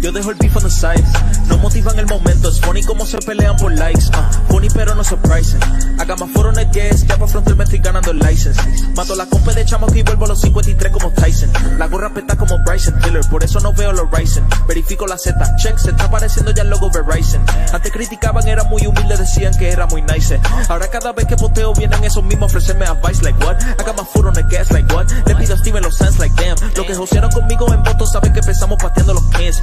Yo dejo el beef on the side. No motivan el momento. Es funny como se pelean por likes. Uh, funny pero no surprising. Haga más foro guest. Ya para frontal me estoy ganando el license. Mato la compa de chamo y vuelvo a los 53 como Tyson. La gorra peta como Bryson Tiller. Por eso no veo los Ryzen. Verifico la Z. Check. Se está apareciendo ya el logo Verizon. Antes criticaban, era muy humilde. Decían que era muy nice. Ahora cada vez que posteo vienen esos mismos a ofrecerme advice like what. Haga más foro guest like what. Le pido a Steven los sense like damn. Lo que josearon conmigo en votos saben que empezamos pateando los pins.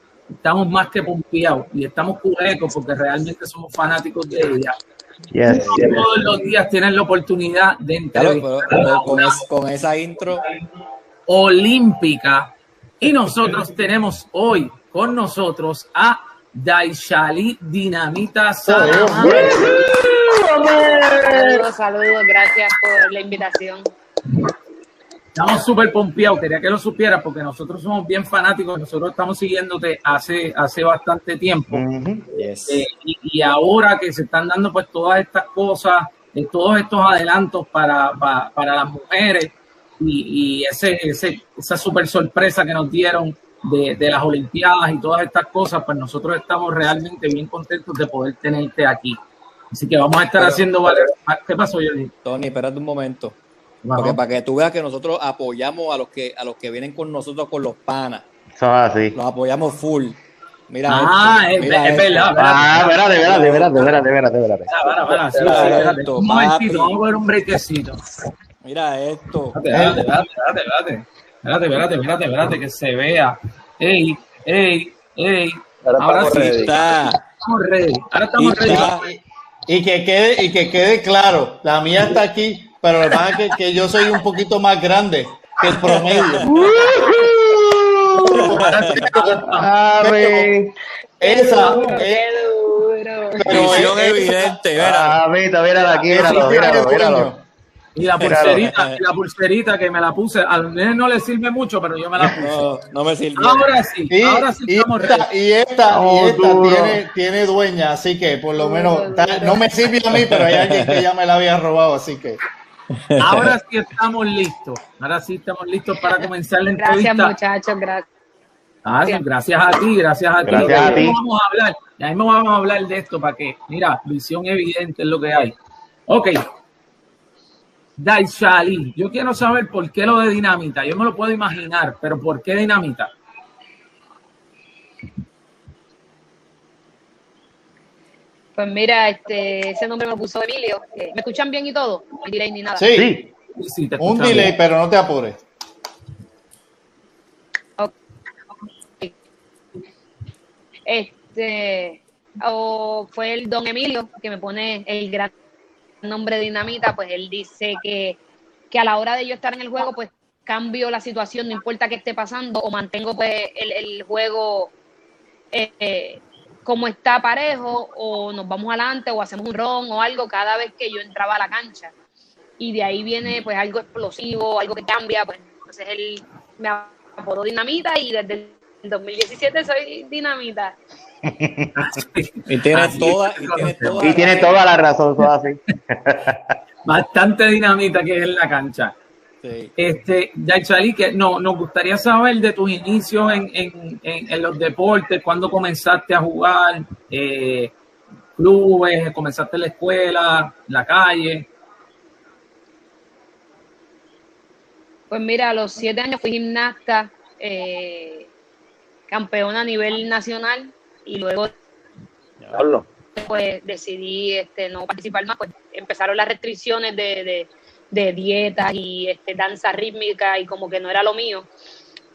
estamos más que pompeados y estamos curecos porque realmente somos fanáticos de ella. Yes, Todos los días tienen la oportunidad de Claro, pero a con, es- con esa intro, olímpica. Y nosotros tenemos hoy con nosotros a Daishali Dinamita Salamanca. Saludos, saludos, gracias por la invitación. Estamos súper pompeados, quería que lo supieras porque nosotros somos bien fanáticos, nosotros estamos siguiéndote hace, hace bastante tiempo. Yes. Eh, y, y ahora que se están dando pues todas estas cosas, eh, todos estos adelantos para, para, para las mujeres y, y ese, ese, esa super sorpresa que nos dieron de, de las Olimpiadas y todas estas cosas, pues nosotros estamos realmente bien contentos de poder tenerte aquí. Así que vamos a estar Pero- haciendo varias... ¿Qué pasó, Jordi? Tony, espérate un momento. Ajá. Porque para que tú veas que nosotros apoyamos a los que a los que vienen con nosotros con los panas. Eso es así. Los apoyamos full. Mira Ah, esto, es, mira es verdad. Ah, espérate, espérate, espérate, espérate, espérate, espérate. Espera, espera, espera, sí, Mira sí, espérate. esto, Un momentito, vamos a ver un brequecito. Mira esto. Espérate, espérate, espérate, espérate. Espérate, espérate, espérate, espérate, que se vea. Ey, ey, ey. Ahora sí, Está. estamos ready. Ahora estamos Y ready. está. Y que quede, y que quede claro, la mía está aquí, pero lo que pasa es que, que yo soy un poquito más grande que el promedio. Ave, Esa, ¡Qué duro! pero Visión evidente, mira. Amita, míralo aquí, míralo, míralo, míralo. Y la pulserita, y la pulserita que me la puse, al nene no le sirve mucho, pero yo me la puse. No, no me sirvió. Ahora sí, Y, ahora sí y estamos esta, ready. y esta, Oh, y esta tiene, tiene dueña, así que por lo menos no me sirve a mí, pero hay alguien que ya me la había robado, así que Ahora sí estamos listos. Ahora sí estamos listos para comenzar la Gracias, entrevista. muchachos, gracias. Ah, sí, gracias a ti, gracias a ti. Gracias a ti. Vamos a hablar, ya mismo vamos a hablar de esto para que, mira, visión evidente es lo que hay. Ok. Daishali, yo quiero saber por qué lo de dinamita. Yo me lo puedo imaginar, pero ¿por qué dinamita? Pues mira, este, ese nombre me lo puso Emilio. ¿Me escuchan bien y todo? No hay delay ni nada. sí, Sí, Sí, sí, te un delay, pero no te apures. Este, o fue el don Emilio que me pone el gran nombre de Dinamita, pues él dice que, que a la hora de yo estar en el juego, pues cambio la situación, no importa qué esté pasando, o mantengo pues el, el juego eh, eh, como está parejo, o nos vamos adelante, o hacemos un ron o algo cada vez que yo entraba a la cancha. Y de ahí viene pues algo explosivo, algo que cambia, pues entonces él me apodó Dinamita y desde el 2017 soy Dinamita. Y tiene Así toda, y tiene toda y tiene la- toda la razón, todo así. Bastante dinamita que es en la cancha. Sí. Este, Daishali, que no, nos gustaría saber de tus inicios en, en, en, en los deportes, cuándo comenzaste a jugar, eh, clubes, comenzaste en la escuela, la calle. Pues mira, a los siete años fui gimnasta, eh, campeona a nivel nacional y luego pues decidí este, no participar más, pues empezaron las restricciones de, de, de dietas y este, danza rítmica y como que no era lo mío.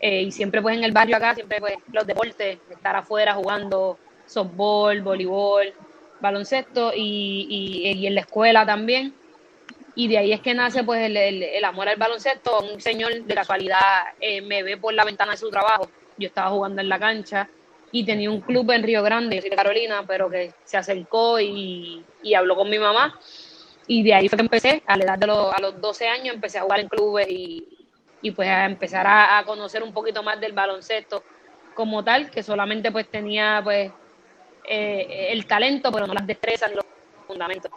Eh, y siempre pues en el barrio acá, siempre pues los deportes, estar afuera jugando softball, voleibol, baloncesto y, y, en la escuela también. Y de ahí es que nace pues el, el, el amor al baloncesto. Un señor de casualidad eh, me ve por la ventana de su trabajo. Yo estaba jugando en la cancha y tenía un club en Río Grande, yo soy de Carolina, pero que se acercó y, y habló con mi mamá. Y de ahí fue que empecé, a la edad de los, a los 12 años, empecé a jugar en clubes y, y pues a empezar a, a conocer un poquito más del baloncesto como tal, que solamente pues tenía pues eh, el talento, pero no las destrezas ni los fundamentos.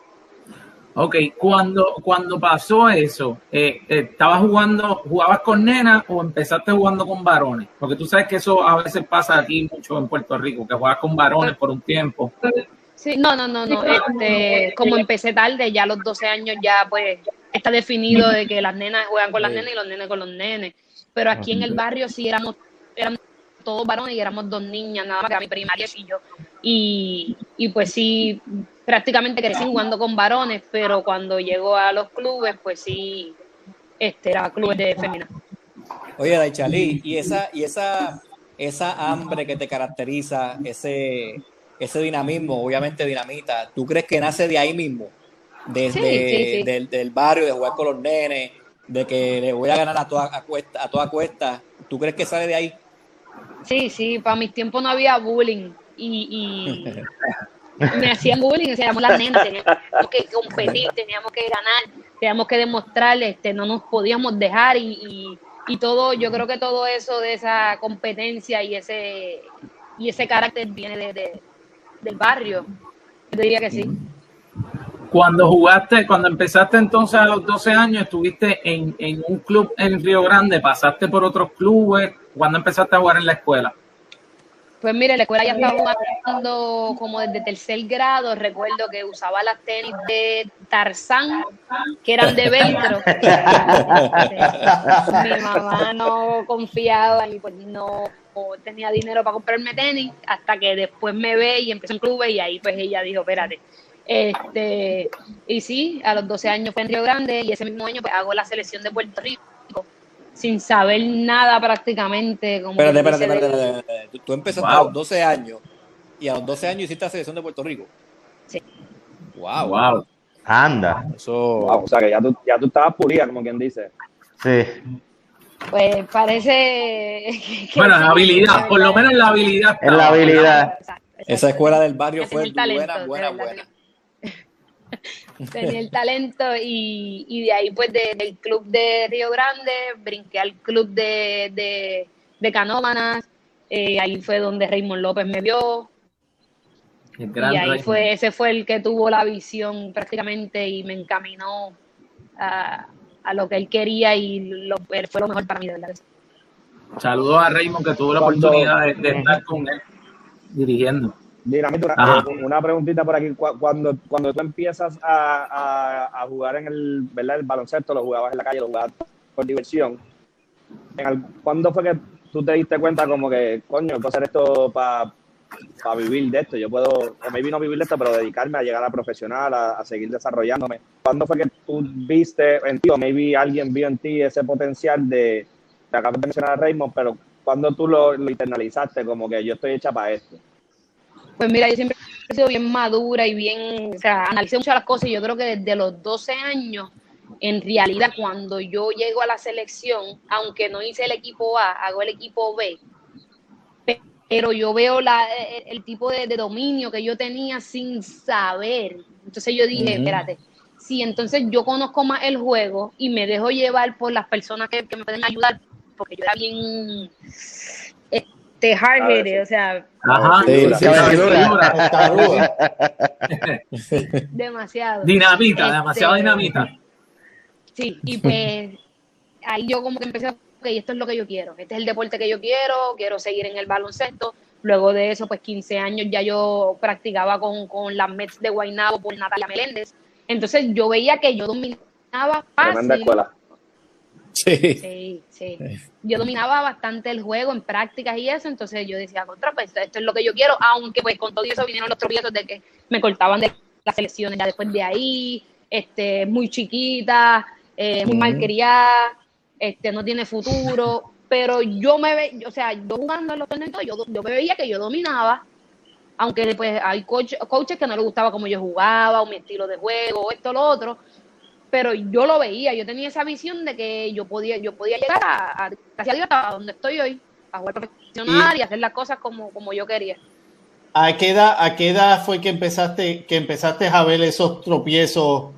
Ok, cuando, cuando pasó eso, eh, eh, ¿estabas jugando, jugabas con nenas o empezaste jugando con varones? Porque tú sabes que eso a veces pasa aquí mucho en Puerto Rico, que juegas con varones por un tiempo. Sí, no, no, no, no. Este, como empecé tarde, ya a los 12 años ya pues está definido de que las nenas juegan con las nenas y los nenes con los nenes. Pero aquí en el barrio sí éramos, éramos todos varones y éramos dos niñas, nada más que mi primaria y yo. Y, y pues sí, prácticamente crecí jugando con varones, pero cuando llegó a los clubes, pues sí, este era clubes de femeninas. Oye, Daichali, y esa, y esa, esa hambre que te caracteriza, ese, ese dinamismo, obviamente dinamita, ¿tú crees que nace de ahí mismo? Desde Sí, sí, sí. Del, del barrio, de jugar con los nenes, de que le voy a ganar a toda a cuesta, a toda cuesta. ¿Tú crees que sale de ahí? Sí, sí, para mis tiempos no había bullying y, y me hacían bullying, éramos las nenas, teníamos que competir, teníamos que ganar, teníamos que demostrar, este, no nos podíamos dejar y, y, y todo, yo creo que todo eso de esa competencia y ese y ese carácter viene de, de- del barrio. Yo diría que sí. Cuando jugaste, cuando empezaste entonces a los 12 años, estuviste en, en un club en Río Grande, pasaste por otros clubes, cuando empezaste a jugar en la escuela. Pues mire, la escuela ya estaba jugando como desde tercer grado. Recuerdo que usaba las tenis de Tarzán, que eran de velcro. Mi mamá no confiaba y pues no tenía dinero para comprarme tenis hasta que después me ve y empezó en clubes y ahí pues ella dijo, espérate. Este, y sí, a los 12 años fue en Río Grande y ese mismo año pues hago la selección de Puerto Rico sin saber nada prácticamente. Como Espérate, espérate, espérate, espérate, espérate. Tú, tú empezaste Wow. a los 12 años y a los 12 años hiciste la selección de Puerto Rico. Sí. Wow. Wow. Anda. Eso. Wow, o sea que ya tú, ya tú estabas pulida, como quien dice. Sí. Pues parece que Bueno, sí, la habilidad, por lo menos la habilidad. Es la habilidad. Exacto, exacto. Esa escuela del barrio Tenía fue el talento, buena, buena, buena. Tenía el talento y, y de ahí pues de- del club de Río Grande brinqué al club de, de, de Canómanas, eh, ahí fue donde Raymond López me vio y ahí fue, ese fue el que tuvo la visión prácticamente y me encaminó a, a lo que él quería y lo, fue lo mejor para mí, de verdad. Saludos a Raymond que tuvo la Cuando- oportunidad de, de estar con él dirigiendo. Dinamita, una, preguntita por aquí. Cu- Cuando, cuando tú empiezas a, a- a jugar en el, ¿verdad? el baloncesto, lo jugabas en la calle, lo jugabas por diversión. ¿Cuándo fue que tú te diste cuenta como que, coño, puedo hacer esto para vivir de esto? Yo puedo, o maybe no vivir de esto, pero dedicarme a llegar a profesional, a, seguir desarrollándome. ¿Cuándo fue que tú viste en ti, o maybe alguien vio en ti ese potencial de, te acabas de mencionar a Raymond, pero cuando tú lo, internalizaste como que yo estoy hecha para esto? Pues mira, yo siempre he sido bien madura y bien, o sea, analicé mucho las cosas y yo creo que desde los 12 años, en realidad, cuando yo llego a la selección, aunque no hice el equipo A, hago el equipo B, pero yo veo la, el, el tipo de, de dominio que yo tenía sin saber. Entonces yo dije, Ujú. espérate, si entonces yo conozco más el juego y me dejo llevar por las personas que, que me pueden ayudar, porque yo era bien este hard-headed, o sea, Ajá. Sí, demasiado. Dinamita, Este, demasiado dinamita. Sí, y pues ahí yo como que empecé, ok, esto es lo que yo quiero, este es el deporte que yo quiero, quiero seguir en el baloncesto. Luego de eso, pues 15 años ya yo practicaba con, con las Mets de Guaynabo por Natalia Meléndez. Entonces yo veía que yo dominaba fácil. escuela. Sí. Sí, sí. Yo dominaba bastante el juego en prácticas y eso, entonces yo decía, contra, pues esto es lo que yo quiero, aunque pues con todo eso vinieron los tropiezos de que me cortaban de las selecciones ya después de ahí, este, muy chiquita, eh, muy malcriada, este, no tiene futuro, pero yo me ve, o sea, yo jugando en los torneos, y yo, yo me veía que yo dominaba, aunque pues hay coach- coaches que no les gustaba cómo yo jugaba, o mi estilo de juego, o esto, lo otro, pero yo lo veía, yo tenía esa visión de que yo podía, yo podía llegar a, a casi arriba a donde estoy hoy. a jugar profesional y, hacer las cosas como, como yo quería. ¿A qué, edad, ¿A qué edad fue que empezaste, que empezaste a ver esos tropiezos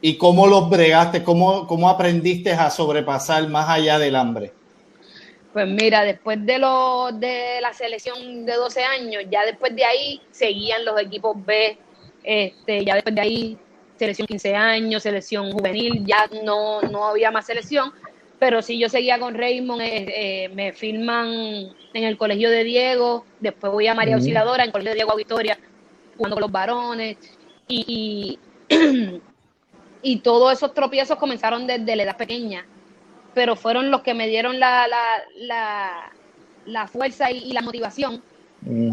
y cómo los bregaste? ¿Cómo, cómo aprendiste a sobrepasar más allá del hambre? Pues mira, después de, lo, de la selección de 12 años, ya después de ahí seguían los equipos B, este, ya después de ahí selección 15 años, selección juvenil, ya no, no había más selección, pero sí yo seguía con Raymond, eh, eh, me filman en el colegio de Diego, después voy a María Auxiliadora, en el colegio de Diego a Victoria, jugando con los varones, y, y, y todos esos tropiezos comenzaron desde la edad pequeña pero fueron los que me dieron la, la, la, la fuerza y, la motivación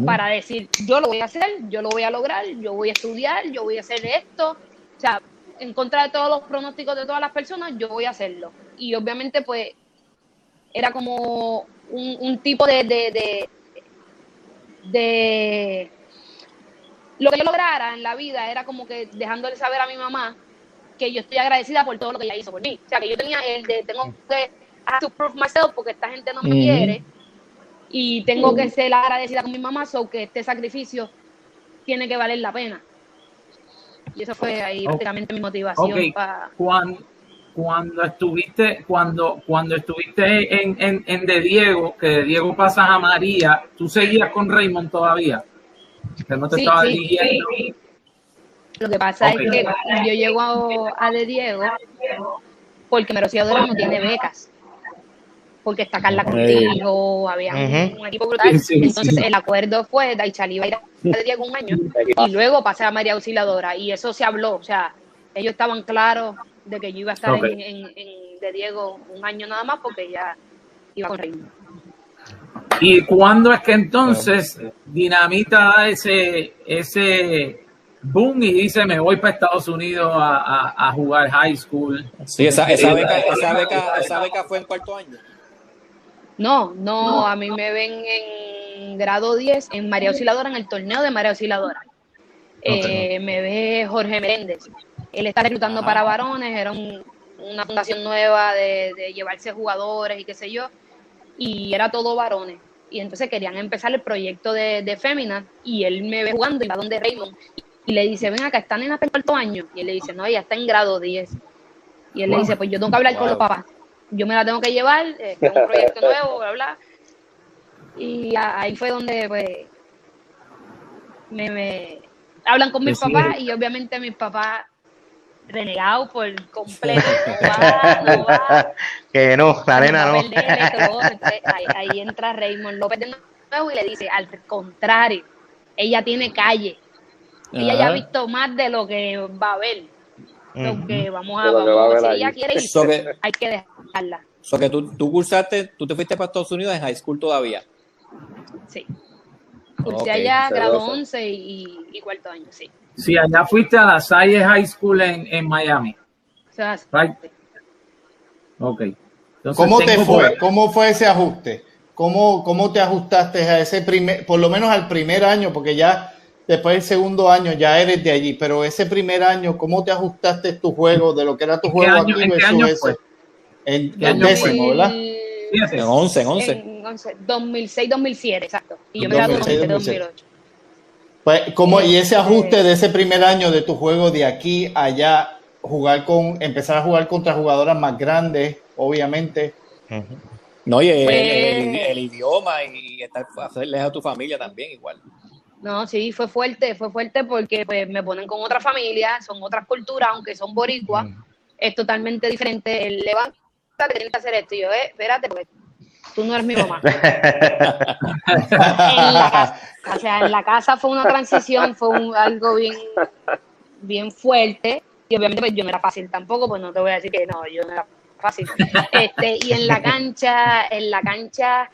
para decir, yo lo voy a hacer, yo lo voy a lograr, yo voy a estudiar, yo voy a hacer esto. O sea, en contra de todos los pronósticos de todas las personas, yo voy a hacerlo. Y obviamente, pues, era como un, un tipo de, de, de, de lo que yo lograra en la vida era como que dejándole saber a mi mamá que yo estoy agradecida por todo lo que ella hizo por mí. O sea, que yo tenía el de, tengo que to prove myself porque esta gente no me quiere y tengo que ser agradecida con mi mamá, so que este sacrificio tiene que valer la pena. Y eso fue ahí prácticamente mi motivación. para... Cuando, cuando estuviste, cuando, cuando estuviste en, en, en De Diego, que De Diego pasas a María, ¿tú seguías con Raymond todavía? Que no te estaba dirigiendo. Lo que pasa es que yo llego a, De Diego porque Merociadora no tiene becas. Porque está Carla contigo, había un, equipo brutal. Entonces el acuerdo fue, Daichali iba a ir a De Diego un año y luego pasé a María Auxiliadora y eso se habló, o sea, ellos estaban claros de que yo iba a estar en, De Diego un año nada más porque ya iba con Reino. ¿Y cuándo es que entonces Dinamita ese, ese boom y dice me voy para Estados Unidos a, jugar high school. Sí, esa, esa, beca, esa, beca, esa beca fue en cuarto año. No, no, a mí me ven en grado 10 en María Osciladora, en el torneo de María Osciladora. Eh, me ve Jorge Meréndez. Él está reclutando para varones, era una fundación nueva de, llevarse jugadores y qué sé yo, y era todo varones. Y entonces querían empezar el proyecto de, de Féminas y él me ve jugando y va donde Raymond y le dice, ven acá, ¿están en el cuarto año? Y él le dice, no, ella está en grado 10. Y él le dice, pues yo tengo que hablar con los papás. Yo me la tengo que llevar, es un proyecto nuevo, bla, bla. Y ahí fue donde, pues, me, me hablan con mis papás y obviamente mis papás renegados por completo. que no, la nena no. ahí, ahí entra Raymond López de nuevo y le dice, al contrario, ella tiene calle ella ya ha visto más de lo que va a ver. Lo que vamos a, vamos, si ella quiere ir, hay que dejarla. So que tú, tú cursaste, tú te fuiste para Estados Unidos en high school todavía. Sí. Cursé allá grado 11 y, y, cuarto año, sí. Sí, allá fuiste a la Salle High School en, en Miami. O sea, right. Ok. Entonces, ¿Cómo te fue? ¿Cómo fue ese ajuste? ¿Cómo, ¿Cómo te ajustaste a ese primer, por lo menos al primer año? Porque ya después del segundo año ya eres de allí, pero ese primer año, ¿cómo te ajustaste tu juego de lo que era tu juego aquí versus ese? En, el décimo, ¿verdad? En 11, en 11. En 11 2006, 2007, exacto. Y yo me gradué en 2008. Pues, ¿cómo, y ese ajuste de ese primer año de tu juego de aquí a allá, jugar con, empezar a jugar contra jugadoras más grandes, obviamente. No, y el, pues el, idioma y estar hacerles a tu familia también igual. No, sí, fue fuerte, fue fuerte porque pues, me ponen con otra familia, son otras culturas, aunque son boricuas, mm. es totalmente diferente. El levanta, tienes que hacer esto. Y yo, eh, espérate, porque tú no eres mi mamá. en la casa, o sea, en la casa fue una transición, fue un, algo bien, bien fuerte. Y obviamente pues, yo no era fácil tampoco, pues no te voy a decir que no, yo no era fácil. Este, y en la cancha, en la cancha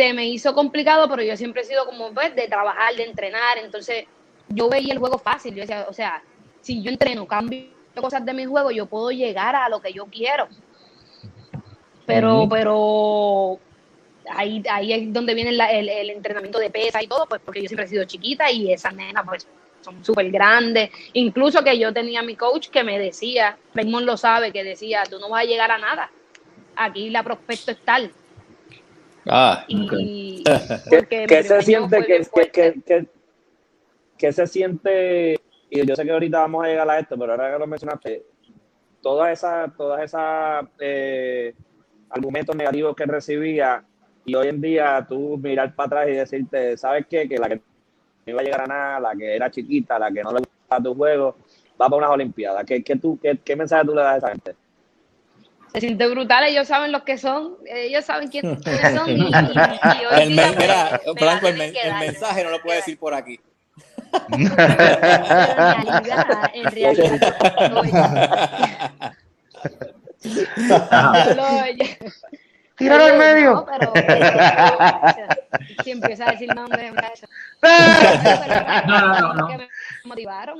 se me hizo complicado, pero yo siempre he sido como pues, de trabajar, de entrenar, entonces yo veía el juego fácil, yo decía, o sea, si yo entreno, cambio cosas de mi juego, yo puedo llegar a lo que yo quiero. Pero, pero ahí, ahí es donde viene el, entrenamiento de pesa y todo, pues porque yo siempre he sido chiquita y esas nenas pues son súper grandes. Incluso que yo tenía mi coach que me decía, Raymond lo sabe, que decía, tú no vas a llegar a nada. Aquí la prospecto es tal Ah, ¿Qué, se siente? fue ¿Qué, bien qué, fuerte. qué, qué- qué se siente? Y yo sé que ahorita vamos a llegar a esto, pero ahora que lo mencionaste, todas esas, todas esas eh, argumentos negativos que recibía y hoy en día tú mirar para atrás y decirte, ¿sabes qué? Que la que no iba a llegar a nada, la que era chiquita, la que no le gustaba tu juego, va para unas Olimpiadas. ¿Qué, qué, tú, qué, qué mensaje tú le das a esa gente? Se siente brutal, ellos saben los que son, ellos saben quién- quiénes son. Y, y- y hoy el, día, men- mira, me Blanco, el, men- el mensaje no lo puede decir por aquí. Pero en realidad, en realidad, Tíralo al medio. no, pero- pero- si empieza a decir nombres, No, no, no, no. que me motivaron.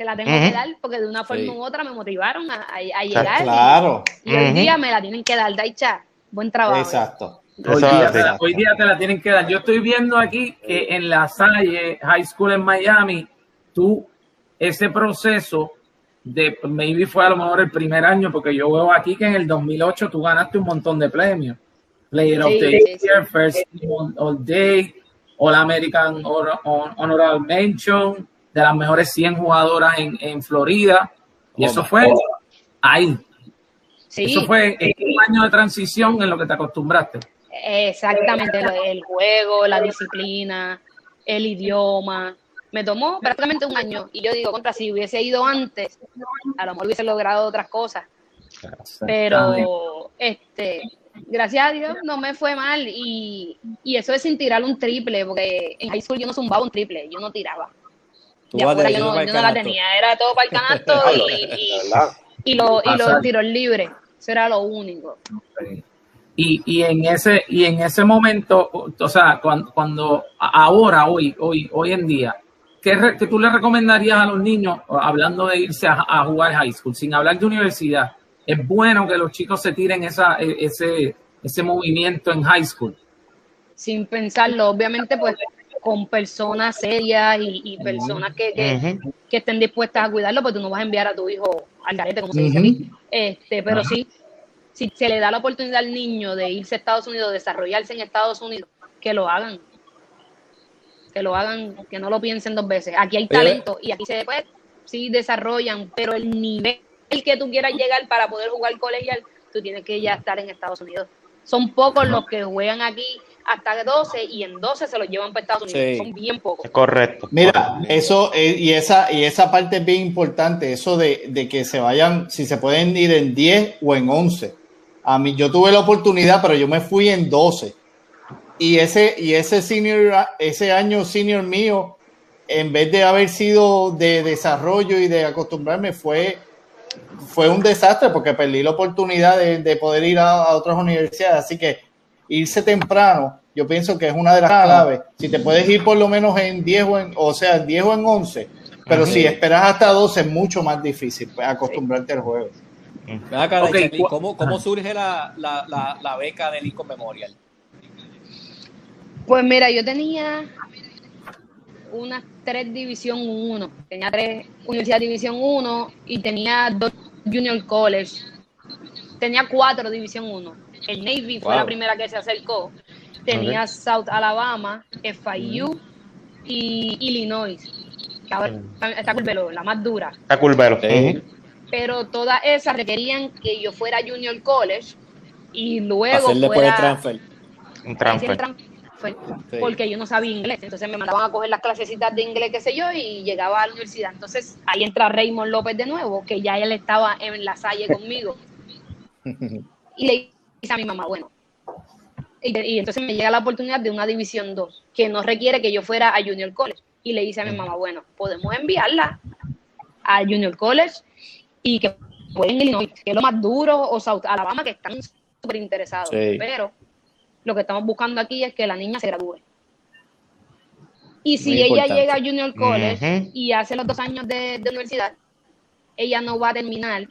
Se la tengo que dar porque de una forma Sí. u otra me motivaron a, a- a llegar. Claro, Y hoy día me la tienen que dar, Daicha. Buen trabajo. exacto. Hoy día, te la, así. hoy día te la tienen que dar. Yo estoy viendo aquí que en la Salle High School en Miami, tú, ese proceso de, maybe fue a lo mejor el primer año, porque yo veo aquí que en el 2008 tú ganaste un montón de premios. Player of Sí, the sí, sí. Year, First Team All, Day, All American Honor- Hon- Honorable Mention, de las mejores 100 jugadoras en, en Florida. Y eso fue ahí. Sí, Eso fue en un año de transición en lo que te acostumbraste. exactamente. El juego, la disciplina, el idioma. Me tomó prácticamente un año. Y yo digo, contra, si hubiese ido antes, a lo mejor hubiese logrado otras cosas. Pero, este, gracias a Dios no me fue mal. Y, y eso es sin tirar un triple, porque en high school yo no zumbaba un triple, yo no tiraba. Tú Ya yo no, yo no la tenía, era todo para el canasto y, y, y, lo, y los tiros libres. Eso era lo único. Y, y en ese y en ese momento, o sea, cuando, cuando ahora, hoy, hoy, hoy en día, ¿qué, re- qué tú le recomendarías a los niños, hablando de irse a, a jugar high school, sin hablar de universidad? Es bueno que los chicos se tiren esa, e- ese, ese movimiento en high school. sin pensarlo, obviamente pues con personas serias y, y personas que, que, estén dispuestas a cuidarlo, porque tú no vas a enviar a tu hijo al garete, como se dice aquí. Este, pero sí, si se le da la oportunidad al niño de irse a Estados Unidos, desarrollarse en Estados Unidos, que lo hagan. Que lo hagan, que no lo piensen dos veces. Aquí hay Pero- talento y aquí se pues, sí desarrollan, pero el nivel que tú quieras llegar para poder jugar colegial, tú tienes que ya estar en Estados Unidos. Son pocos los que juegan aquí hasta 12 y en 12 se los llevan para Estados Unidos. Sí. Son bien pocos. Correcto. Mira, eso eh, y esa y esa parte es bien importante, eso de, de que se vayan, si se pueden ir en 10 o en 11. A mí yo tuve la oportunidad, pero yo me fui en 12. Y ese y ese senior ese año senior mío en vez de haber sido de desarrollo y de acostumbrarme fue fue un desastre porque perdí la oportunidad de, de poder ir a, a otras universidades, así que irse temprano, yo pienso que es una de las claves. Si te puedes ir por lo menos en 10 o en, o sea, en 10 o en 11, pero si esperas hasta 12 es mucho más difícil pues, acostumbrarte al juego. Ven acá, Ok, Daichali, cu- ¿cómo, cómo surge la, la, la, la beca del Lincoln Memorial? Pues mira, yo tenía unas tres División 1, tenía tres Universidad División 1 y tenía dos Junior College. Tenía cuatro División 1. El Navy fue la primera que se acercó. Tenía South Alabama, FIU y Illinois. ahora Está Culvelo, la más dura. Está. Ujú. Pero todas esas requerían que yo fuera Junior College y luego Hacerle fuera el transfer. Un Transfer. transfer. Transfer, Porque yo no sabía inglés, entonces me mandaban a coger las clasecitas de inglés, qué sé yo, y llegaba a la universidad. Entonces ahí entra Raymond López de nuevo, que ya él estaba en la salle conmigo. Y le dice a mi mamá, bueno, y, y entonces me llega la oportunidad de una división 2, que no requiere que yo fuera a Junior College. Y le dice a mi mamá, bueno, podemos enviarla a Junior College y que pueden Illinois, que es lo más duro, o South Alabama, que están súper interesados. Sí. Pero lo que estamos buscando aquí es que la niña se gradúe. Y si Muy ella importante. llega a Junior College y hace los dos años de, de universidad, ella no va a terminar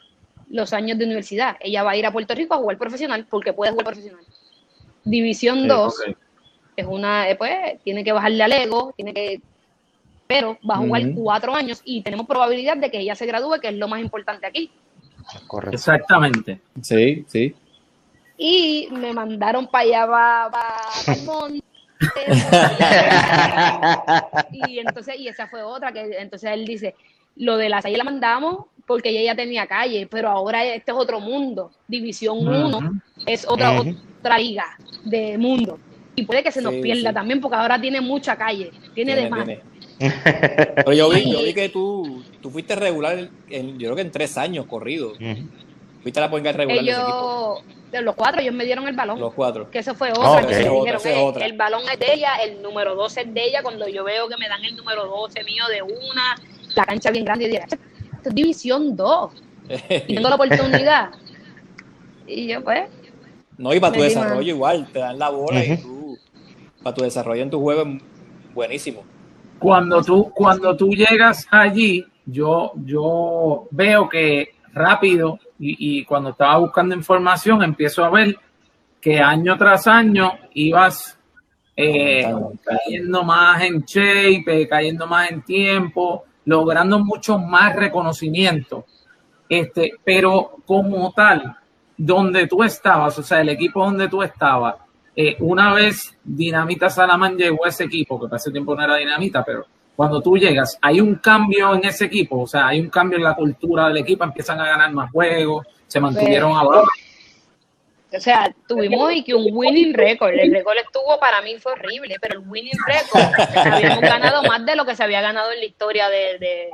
los años de universidad. Ella va a ir a Puerto Rico a jugar profesional porque puede jugar profesional. División 2 ok. es una, eh, pues, tiene que bajarle al ego, tiene que, pero va a jugar cuatro años y tenemos probabilidad de que ella se gradúe, que es lo más importante aquí. Correcto. Exactamente. Sí, sí. y me mandaron para allá, para, el monte. y entonces, y esa fue otra, que entonces él dice, lo de la calle la mandamos porque ella ya tenía calle, pero ahora este es otro mundo. División 1 es otra, otra liga de mundo. Y puede que se nos Sí, pierda sí. también porque ahora tiene mucha calle, tiene, de más. tiene. Pero yo vi, yo vi que tú, tú fuiste regular, en, yo creo que en tres años corrido. Fuiste la point guard regular de ese equipo. Ellos, de los cuatro, ellos me dieron el balón. Los cuatro. Que eso fue otra. Que me dijeron, es "Eh, otra". el balón es de ella, el número 12 es de ella. Cuando yo veo que me dan el número 12 mío de una, la cancha bien grande, y dije, esto es división 2. Y tengo la oportunidad. Y yo, pues, No, y para tu desarrollo mal. igual, te dan la bola y tú, para tu desarrollo en tu juego es buenísimo. Cuando tú, cuando tú llegas allí, yo, yo veo que rápido y, y cuando estaba buscando información empiezo a ver que año tras año ibas eh, cayendo más en shape, eh, cayendo más en tiempo, logrando mucho más reconocimiento. Este, pero como tal, donde tú estabas, o sea, el equipo donde tú estabas, eh, una vez Dinamita Salaman llegó a ese equipo, que para ese tiempo no era Dinamita, pero cuando tú llegas, hay un cambio en ese equipo, o sea, hay un cambio en la cultura del equipo, empiezan a ganar más juegos, se mantuvieron abajo. O sea, tuvimos y que un winning record. El récord estuvo, para mí fue horrible, pero el winning record, habíamos ganado más de lo que se había ganado en la historia de, de-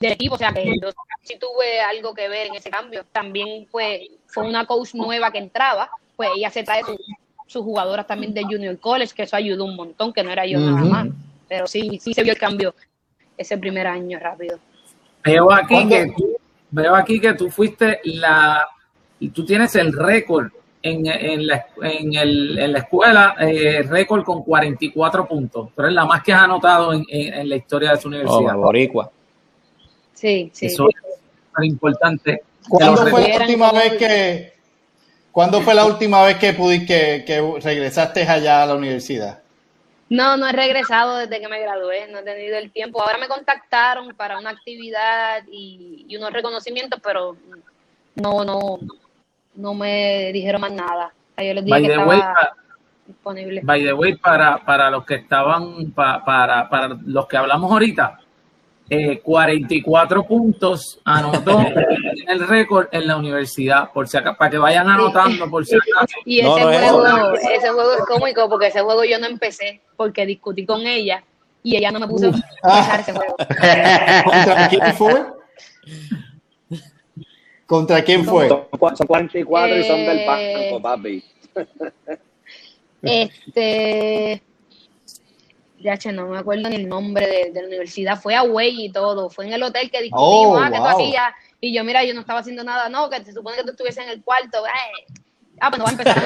del equipo. O sea, que yo sí tuve algo que ver en ese cambio. También fue, fue una coach nueva que entraba, pues ella se trae su- sus jugadoras también de Junior College, que eso ayudó un montón, que no era yo nada Ujú. más. Pero sí, sí se vio el cambio ese primer año rápido. Veo aquí ¿Cuándo? que tú, veo aquí que tú fuiste la y tú tienes el récord en, en, la, en, el, en la escuela, eh, récord con 44 puntos. Pero es la más que has anotado en, en- en la historia de su Oh, universidad. boricua. Sí, sí. Eso es importante. ¿Cuándo fue la última vez que ¿Cuándo fue la última vez que pudi- que, que regresaste allá a la universidad? No, no he regresado desde que me gradué, no he tenido el tiempo. Ahora me contactaron para una actividad y, y unos reconocimientos, pero no, no, no me dijeron más nada. Yo les dije By que the way, estaba disponible. by the way, para, para los que estaban, pa- para, para los que hablamos ahorita, eh, 44 puntos anotó en el récord en la universidad, por si acaso, para que vayan anotando, por si acaso. Y ese No, no es juego, eso. ese juego es cómico porque ese juego yo no empecé porque discutí con ella y ella no me puso a empezar ese juego. ¿Contra quién fue? ¿Contra quién fue? Son, son 44 y son del Eh, banco, papi. Este. Ya, che, no me acuerdo ni el nombre de, de la universidad. Fue away y todo. Fue en el hotel que discutimos. Oh, ah, que tú aquí ya. Y yo, mira, yo no estaba haciendo nada. No, que se supone que tú estuviese en el cuarto. eh. Ah, pues no va a empezar.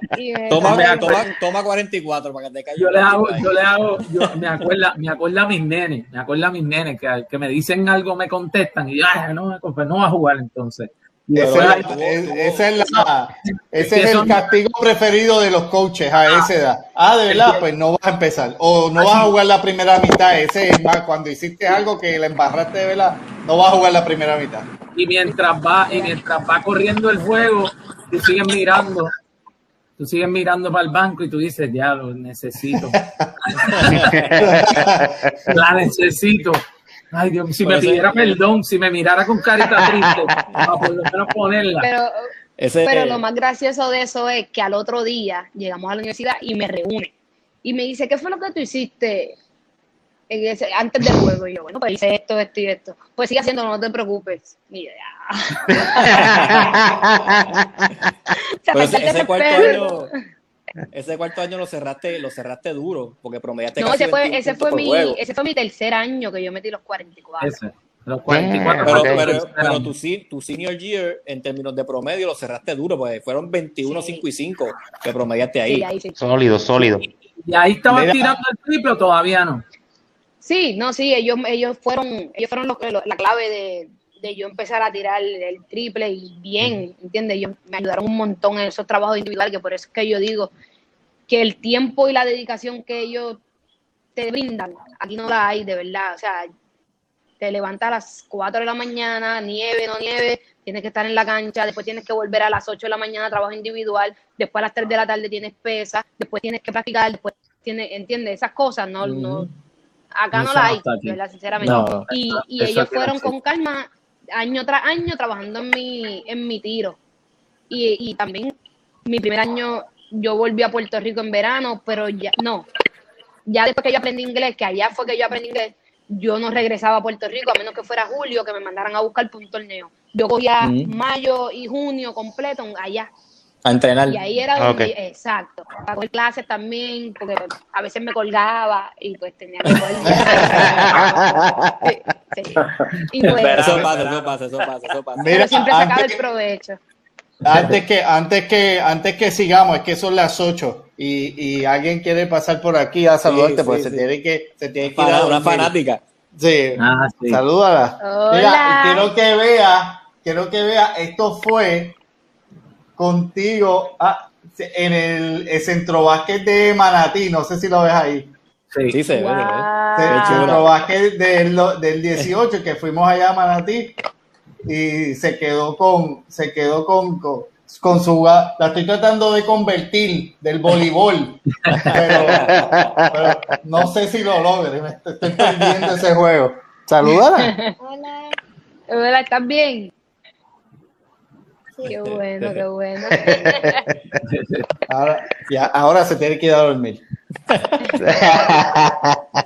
Y Toma, me toma, toma 44 para que te caiga. Yo le hago, yo le hago, yo me acuerda, me acuerda a mis nenes, me acuerda a mis nenes que, que me dicen algo, me contestan y yo, "Ay, no, pues no va a jugar entonces. Después, es, la- ese es el castigo preferido de los coaches a esa edad. Ah, de verdad, pues no vas a empezar. O no vas a jugar la primera mitad. Ese es más, cuando hiciste algo que le embarraste de verdad, no vas a jugar la primera mitad. y mientras va, y mientras va corriendo el juego, tú sigues mirando, tú sigues mirando para el banco y tú dices, ya lo necesito. La necesito. Ay, Dios, si Por me eso- pidiera perdón, si me mirara con carita triste, para por lo menos ponerla. Pero, Ese, pero eh, lo más gracioso de eso es que al otro día llegamos a la universidad y me reúne. Y me dice, ¿qué fue lo que tú hiciste en ese- antes del juego? Y yo, bueno, pues hice esto, esto y esto. Pues sigue haciendo, no te preocupes. Y yo, ya. O sea, pero ese, ese cuarto año, ese cuarto año lo cerraste, lo cerraste duro, porque promediaste No, casi ese fue, 21 ese fue mi, juego. ese fue mi tercer año que yo metí los 44. Ese, los 44 Pero, pero, pero tu, se- tu senior year, en términos de promedio, lo cerraste duro, porque fueron 21, Sí. 5 y 5 que promediaste Sí, ahí. ahí sí. Sólido, sólido. Y ahí estabas Mira. tirando el triple todavía no. Sí, no, sí, ellos, ellos fueron, ellos fueron los- los- la clave de, de yo empezar a tirar el triple y bien, ¿entiendes? Ellos me ayudaron un montón en esos trabajos individuales, que por eso es que yo digo que el tiempo y la dedicación que ellos te brindan, aquí no la hay, de verdad. O sea, te levantas a las 4 de la mañana, nieve, no nieve, tienes que estar en la cancha, después tienes que volver a las 8 de la mañana, trabajo individual, después a las 3 de la tarde tienes pesa, después tienes que practicar, después tienes, ¿entiendes? Esas cosas no, no acá no, no hay, está aquí. ¿verdad? Sinceramente. No. y y ellos fueron con calma año tras año trabajando en mi, en mi tiro. Y, y también mi primer año yo volví a Puerto Rico en verano, pero ya no. Ya después que yo aprendí inglés, que allá fue que yo aprendí inglés, yo no regresaba a Puerto Rico a menos que fuera julio, que me mandaran a buscar por un torneo. Yo cogía mayo y junio completo allá. A entrenar. Y ahí era donde, Ok. exacto, para coger clases también, porque a veces me colgaba y pues tenía que coger. Sí, sí. Y pues. Eso pasa, eso pasa, eso pasa, eso pasa. Mira, pero siempre sacaba antes el que- provecho. Antes que, antes que, antes que sigamos, es que son las 8 y, y alguien quiere pasar por aquí a saludarte, Sí, pues sí, se sí. tiene que, se tiene que ir a una fanática. Sí, Ah, sí. salúdala. Hola. Mira, quiero que vea, quiero que vea, esto fue contigo ah, en el, el centro básquet de Manatí, no sé si lo ves ahí. Sí. Sí, se ve, se ve. Guau. El centro básquet del, del 18 que fuimos allá a Manatí y se quedó con, se quedó con, con, con su, la estoy tratando de convertir del voleibol, pero, pero no sé si lo logre, me estoy, estoy perdiendo ese juego. Saludala. Hola. Hola, ¿estás bien? Qué bueno, qué bueno. Ahora, ya, ahora se tiene que ir a dormir.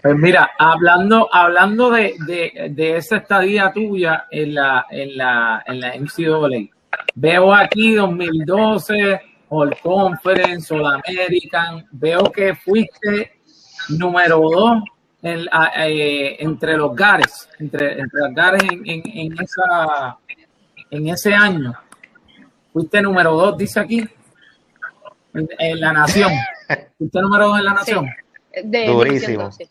Pues mira, hablando, hablando de, de, de esa estadía tuya en la, en la, en la NCAA, veo aquí 2012, All Conference, All American, veo que fuiste número dos en, eh, entre los Gares, entre, entre los Gares en, en, en esa, en ese año. Fuiste número dos, dice aquí, en, en la nación. Fuiste número dos en la nación. De Durísimo. División sí.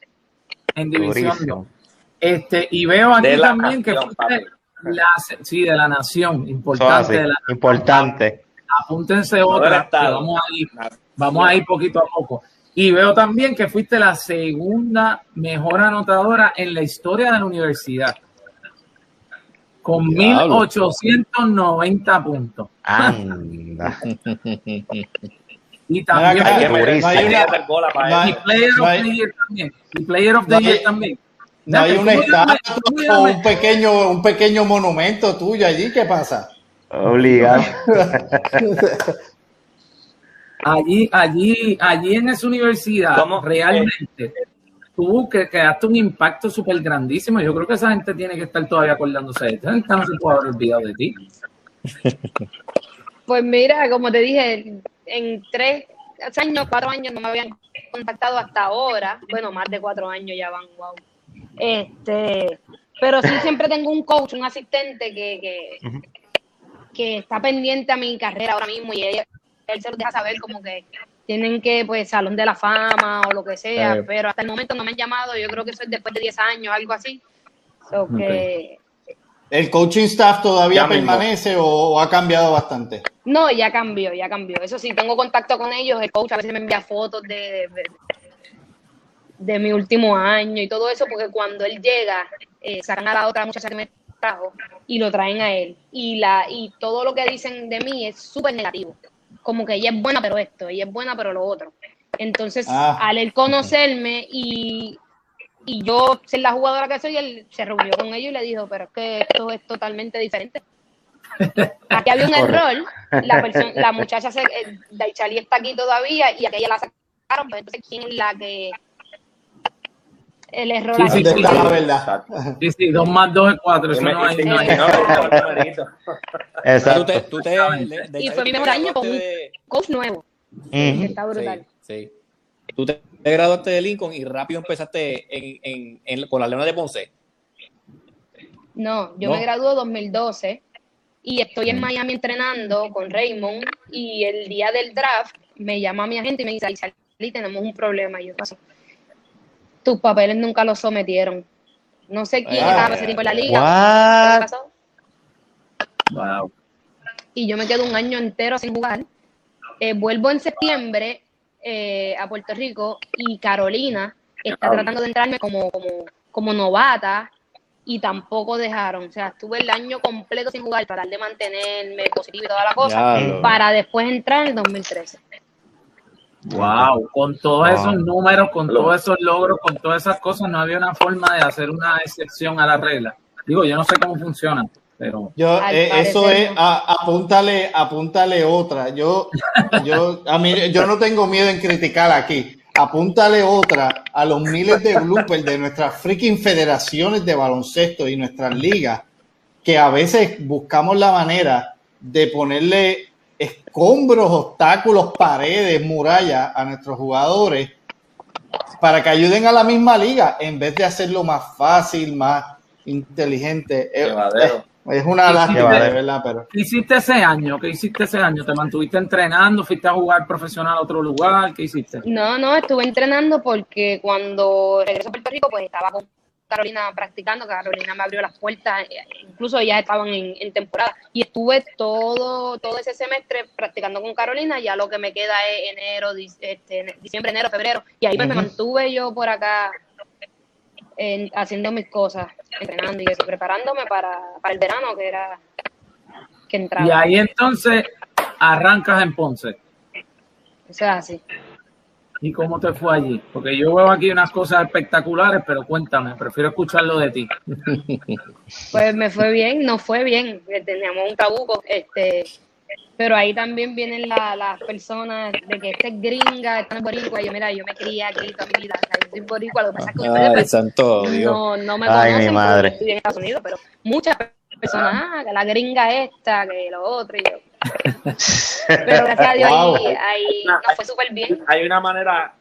en División Durísimo. 2. Este, y veo aquí De también que nación, fuiste la, sí, de la nación, importante. de la- importante. apúntense otra, que vamos a ir, vamos a ir poquito a poco. Y veo también que fuiste la segunda mejor anotadora en la historia de la universidad. Con Diablo. 1890 puntos. Anda. Y también Que hay que bola para No y Player no of the Year también. Y Player of the no hay- Year también. No hay una estatua o un pequeño, un pequeño monumento tuyo allí, ¿qué pasa? Obligado. allí, allí, allí en esa universidad, ¿Cómo? realmente, tú que creaste un impacto súper grandísimo. Yo creo que esa gente tiene que estar todavía acordándose de ti. No se puede haber olvidado de ti. Pues mira, como te dije, en tres años, cuatro años no me habían contactado hasta ahora. Bueno, más de cuatro años ya van, wow. Este, pero sí siempre tengo un coach, un asistente que, que, que está pendiente a mi carrera ahora mismo y él, él se los deja saber como que tienen que, pues, salón de la fama o lo que sea, Eh. pero hasta el momento no me han llamado, yo creo que eso es después de 10 años, algo así. So que, ¿El coaching staff todavía Ya permanece o, o ha cambiado bastante? No, ya cambió, ya cambió. Eso sí, tengo contacto con ellos. El coach a veces me envía fotos de, de, de mi último año y todo eso, porque cuando él llega, eh, sacan a la otra muchacha que me trajo y lo traen a él. Y, la, y todo lo que dicen de mí es súper negativo. Como que ella es buena, pero esto, ella es buena, pero lo otro. Entonces, Ah. al él conocerme y, y yo ser la jugadora que soy, él se reunió con ellos y le dijo, pero es que esto es totalmente diferente. Aquí había un error, la, la muchacha, se, eh, Daichali está aquí todavía y aquella la sacaron, pero entonces ¿quién es la que... El error Sí, sí, ¿Dónde sí. está la verdad? Sí, sí, dos más dos es cuatro. Eso no hay, no hay. Numerito. Tú Exacto. te, tú te, de- de- Y fue te mejor año con un graduaste de- coach nuevo. Ujú. Está brutal. Sí, sí. Tú te, te graduaste de Lincoln y rápido empezaste en, en, en- con la Leona de Ponce. No, yo No. me gradué en 2012 y estoy en Miami entrenando con Raymond y el día del draft me llama mi agente y me dice, Aizali, tenemos un problema. Y yo, ¿qué pasó? Tus papeles nunca los sometieron. No sé quién Ah, estaba ese tiempo en la liga. What? ¿Qué pasó? Wow. y yo me quedo un año entero sin jugar. Eh, vuelvo en septiembre eh, a Puerto Rico y Carolina está tratando de entrarme como, como, como novata y tampoco dejaron. O sea, estuve el año completo sin jugar, tratar de mantenerme positivo y toda la cosa, para después entrar en el 2013. Wow, con todos Wow. esos números, con Lo- todos esos logros, con todas esas cosas, no había una forma de hacer una excepción a la regla. Digo, yo no sé cómo funciona, pero Yo, eh, eso es, a- apúntale, apúntale otra. Yo, yo, a mí, yo no tengo miedo en criticar aquí. Apúntale otra a los miles de bloopers de nuestras freaking federaciones de baloncesto y nuestras ligas, que a veces buscamos la manera de ponerle escombros, obstáculos, paredes, murallas a nuestros jugadores para que ayuden a la misma liga en vez de hacerlo más fácil, más inteligente. Es, una lástima, de verdad, pero ¿qué hiciste ese año? ¿Qué hiciste ese año? ¿Te mantuviste entrenando? ¿Fuiste a jugar profesional a otro lugar? ¿Qué hiciste? No, no, estuve entrenando porque cuando regresé a Puerto Rico, pues estaba con Carolina practicando, Carolina me abrió las puertas, eh, incluso ya estaban en, en temporada, y estuve todo, todo ese semestre practicando con Carolina, ya lo que me queda es enero, este, diciembre, enero, febrero, y ahí pues me mantuve yo por acá en- haciendo mis cosas, entrenando y eso, preparándome para, para el verano que era que entraba. Y ahí entonces arrancas en Ponce. O sea, así. ¿Y cómo te fue allí? Porque yo veo aquí unas cosas espectaculares, pero cuéntame, prefiero escucharlo de ti. Pues me fue bien, no fue bien, eh, teníamos un trabuco, este, pero ahí también vienen la- las personas de que este es gringa, este es boricua, yo mira, yo me crié aquí toda mi vida, o sea, yo soy boricua, lo que pasa es que Ay, pues, santo no, no me Ay, mi conocen madre. porque estoy en Estados Unidos, pero muchas personas, ah, que la gringa esta, que lo otro, y yo. Pero gracias a Dios Wow. ahí, ahí nos fue súper bien. Hay una manera,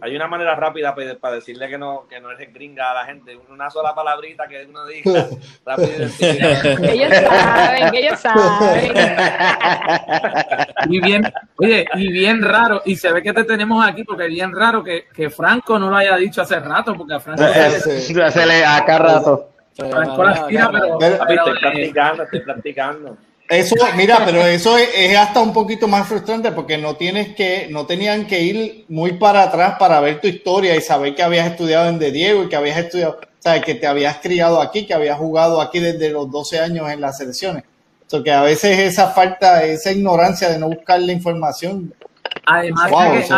hay una manera rápida para, decirle que no, que no eres gringa a la gente. Una sola palabrita que uno diga rápido ellos saben, que ellos saben. Y bien, oye, y bien raro, y se ve que te tenemos aquí porque es bien raro que, que Franco no lo haya dicho hace rato, porque a Franco, Sí. Hacerle a cada rato. Franco la tira, pero, Pero- Papi, pero, estoy eh, practicando, estoy practicando. Eso, mira, pero eso es, es hasta un poquito más frustrante porque no tienes que, no tenían que ir muy para atrás para ver tu historia y saber que habías estudiado en De Diego y que habías estudiado, sabes, que te habías criado aquí, que habías jugado aquí desde los 12 años en las selecciones. O sea, que a veces esa falta, esa ignorancia de no buscar la información. Además, Wow, de que,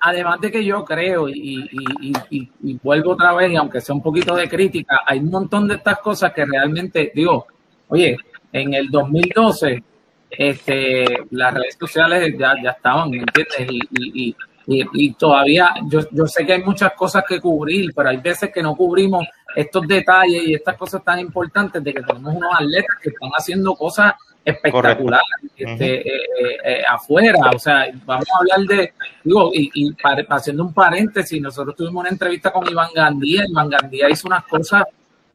además de que yo creo, y, y- y- y- y vuelvo otra vez, y aunque sea un poquito de crítica, hay un montón de estas cosas que realmente, digo, oye, en el 2012, este, las redes sociales ya, ya estaban, ¿me entiendes? Y, y- y- y- y todavía, yo, yo sé que hay muchas cosas que cubrir, pero hay veces que no cubrimos estos detalles y estas cosas tan importantes de que tenemos unos atletas que están haciendo cosas espectaculares este, eh, eh, eh, afuera. O sea, vamos a hablar de, digo, y, y pare- haciendo un paréntesis, nosotros tuvimos una entrevista con Iván Gandía. Iván Gandía hizo unas cosas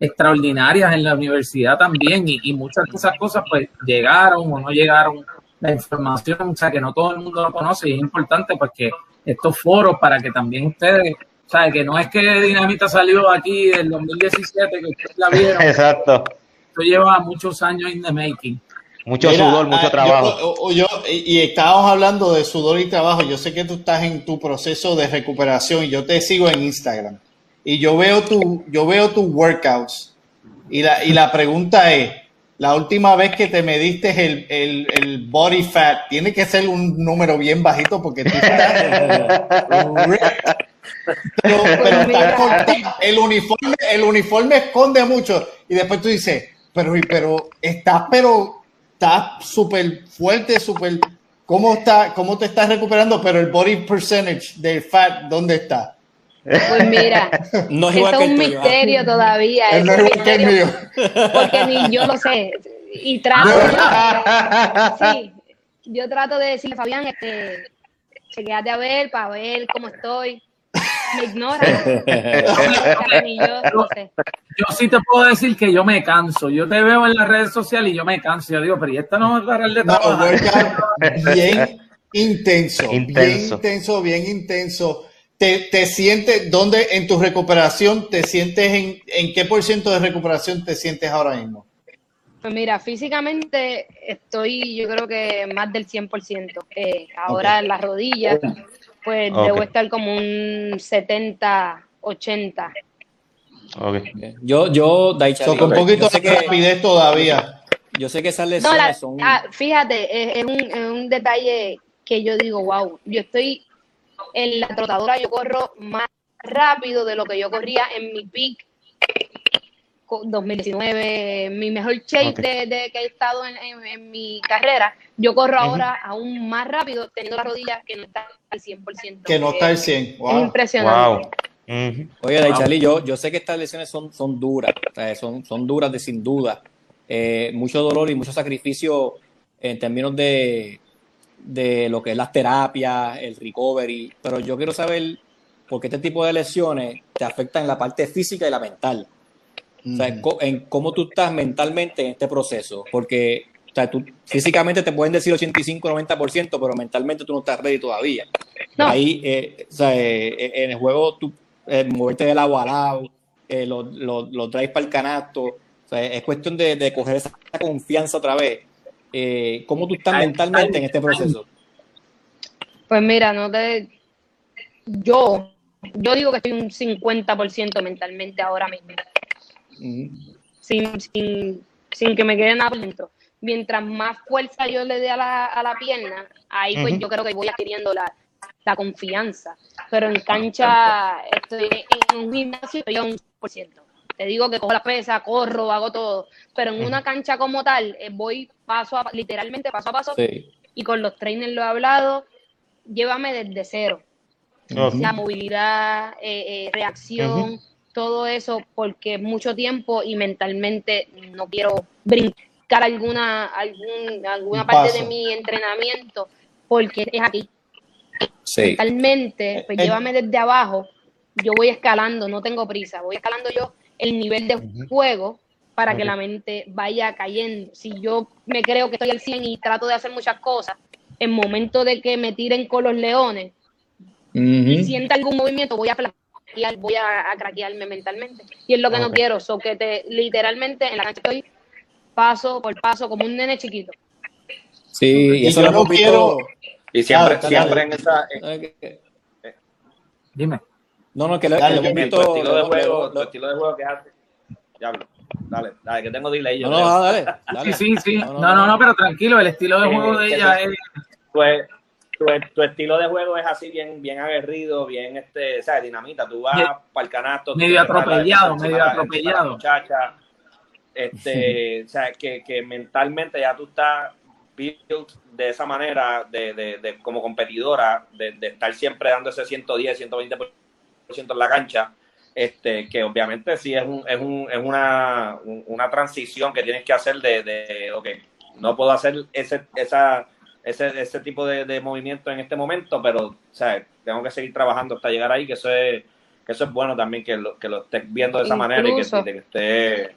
extraordinarias en la universidad también y, y muchas de esas cosas pues llegaron o no llegaron la información, o sea que no todo el mundo lo conoce y es importante pues que estos foros para que también ustedes, o sea que no es que Dinamita salió aquí del 2017 que ustedes la vieron, Exacto. esto lleva muchos años in the making. Mucho Mira, sudor, mucho ah, trabajo. yo- o- yo- y y estábamos hablando de sudor y trabajo. Yo sé que tú estás en tu proceso de recuperación y yo te sigo en Instagram. Y yo veo tu, yo veo tus workouts. Y la, y la pregunta es, la última vez que te mediste el, el, el body fat, tiene que ser un número bien bajito porque tú estás. Pero, pero estás corta- el uniforme, el uniforme esconde mucho. Y después tú dices, pero, pero estás, pero estás súper fuerte, súper. ¿Cómo, está, ¿Cómo te estás recuperando? Pero el body percentage del fat, ¿dónde está? Pues mira, No es es un tuyo, ¿ah? misterio todavía. Es no es un igual que el misterio, mío. Porque ni yo lo sé. Y trato, sí, yo trato de decirle, Fabián, este, chequeate a ver para ver cómo estoy. Me ignora. Ni yo no sé. Yo sí te puedo decir que yo me canso. Yo te veo en las redes sociales y yo me canso. Yo digo, pero ¿y esta no va a parar de No, trabajar? workout bien intenso, bien intenso, bien intenso. Te, te sientes, ¿dónde en tu recuperación te sientes en, en qué por ciento de recuperación te sientes ahora mismo? Pues mira, físicamente estoy, yo creo que más del 100%. Eh, ahora en las rodillas, pues debo estar como un 70, 80. Ok. Yo, yo, Daichali, So, con un poquito de que, rapidez todavía. yo sé que esas No, lesiones la- son. ah, fíjate, es, es un, es un detalle que yo digo, wow, yo estoy en la trotadora, yo corro más rápido de lo que yo corría en mi peak co- 2019, mi mejor chase Ok. de, de que he estado en, en- en mi carrera, yo corro ahora aún más rápido teniendo la rodilla que no está al 100%. Que no está al Es- 100. Es Wow. impresionante. Wow. Oye, Daichali, yo, yo sé que estas lesiones son, son duras, o sea, son, son duras de sin duda. Eh, mucho dolor y mucho sacrificio en términos de, de lo que es las terapias, el recovery, pero yo quiero saber por qué este tipo de lesiones te afectan en la parte física y la mental. O sea, en cómo tú estás mentalmente en este proceso, porque o sea, tú, físicamente te pueden decir 85-90%, pero mentalmente tú no estás ready todavía. No. Ahí, eh, o sea, eh, en el juego, tú eh, moverte del lado a lado, eh, los los- los drives para el canasto, o sea, es cuestión de, de coger esa confianza otra vez. Eh, ¿Cómo tú estás mentalmente en este proceso? Pues mira, no te. Yo, yo digo que estoy un 50% mentalmente ahora mismo. Sin, sin, sin que me quede nada por dentro. Mientras más fuerza yo le dé a la, a la pierna, ahí pues yo creo que voy adquiriendo la, la confianza. Pero en cancha, estoy en un gimnasio estoy a un por ciento. Te digo que cojo la pesa, corro, hago todo. Pero en una cancha como tal, eh, voy paso a literalmente paso a paso Sí. y con los trainers lo he hablado, llévame desde cero la movilidad, eh, eh, reacción, todo eso, porque mucho tiempo y mentalmente no quiero brincar alguna, algún, alguna Un parte de mi entrenamiento, porque es aquí. Sí. Mentalmente, pues eh. llévame desde abajo, yo voy escalando, no tengo prisa, voy escalando yo el nivel de juego para que la mente vaya cayendo. Si yo me creo que estoy al 100 y trato de hacer muchas cosas, en momento de que me tiren con los leones, y sienta algún movimiento, voy a flaquear, voy a, a craquearme mentalmente. Y es lo que no quiero, so que te, literalmente en la cancha estoy paso por paso, como un nene chiquito. Sí, y Y eso yo lo no quiero- Y siempre, Ah, siempre en esa. en- ¿sabes qué? Dime. No, no, que lo, Dale, que tu estilo de juego, lo- tu lo- estilo de juego que hace. Diablo. Dale, dale, que tengo delay. Yo No, no, dale, dale. Sí, sí, sí. No, no, no, pero tranquilo, el estilo de Eh, juego de ella te- es. Pues, tu, tu estilo de juego es así bien, bien aguerrido, bien este, ¿sabes? Dinamita. Tú vas para el canasto. tú medio atropellado, medio atropellado. muchacha. Este, o sea, que, que mentalmente ya tú estás built de esa manera, de, de, de como competidora, de, de estar siempre dando ese 110, 120% en la cancha. Este, que obviamente sí es, un, es, un, es una, un- una transición que tienes que hacer de, de ok, no puedo hacer ese, esa, ese, ese tipo de, de movimiento en este momento, pero o sea, tengo que seguir trabajando hasta llegar ahí, que eso es, que eso es bueno también que lo, que lo estés viendo de esa manera y que, esté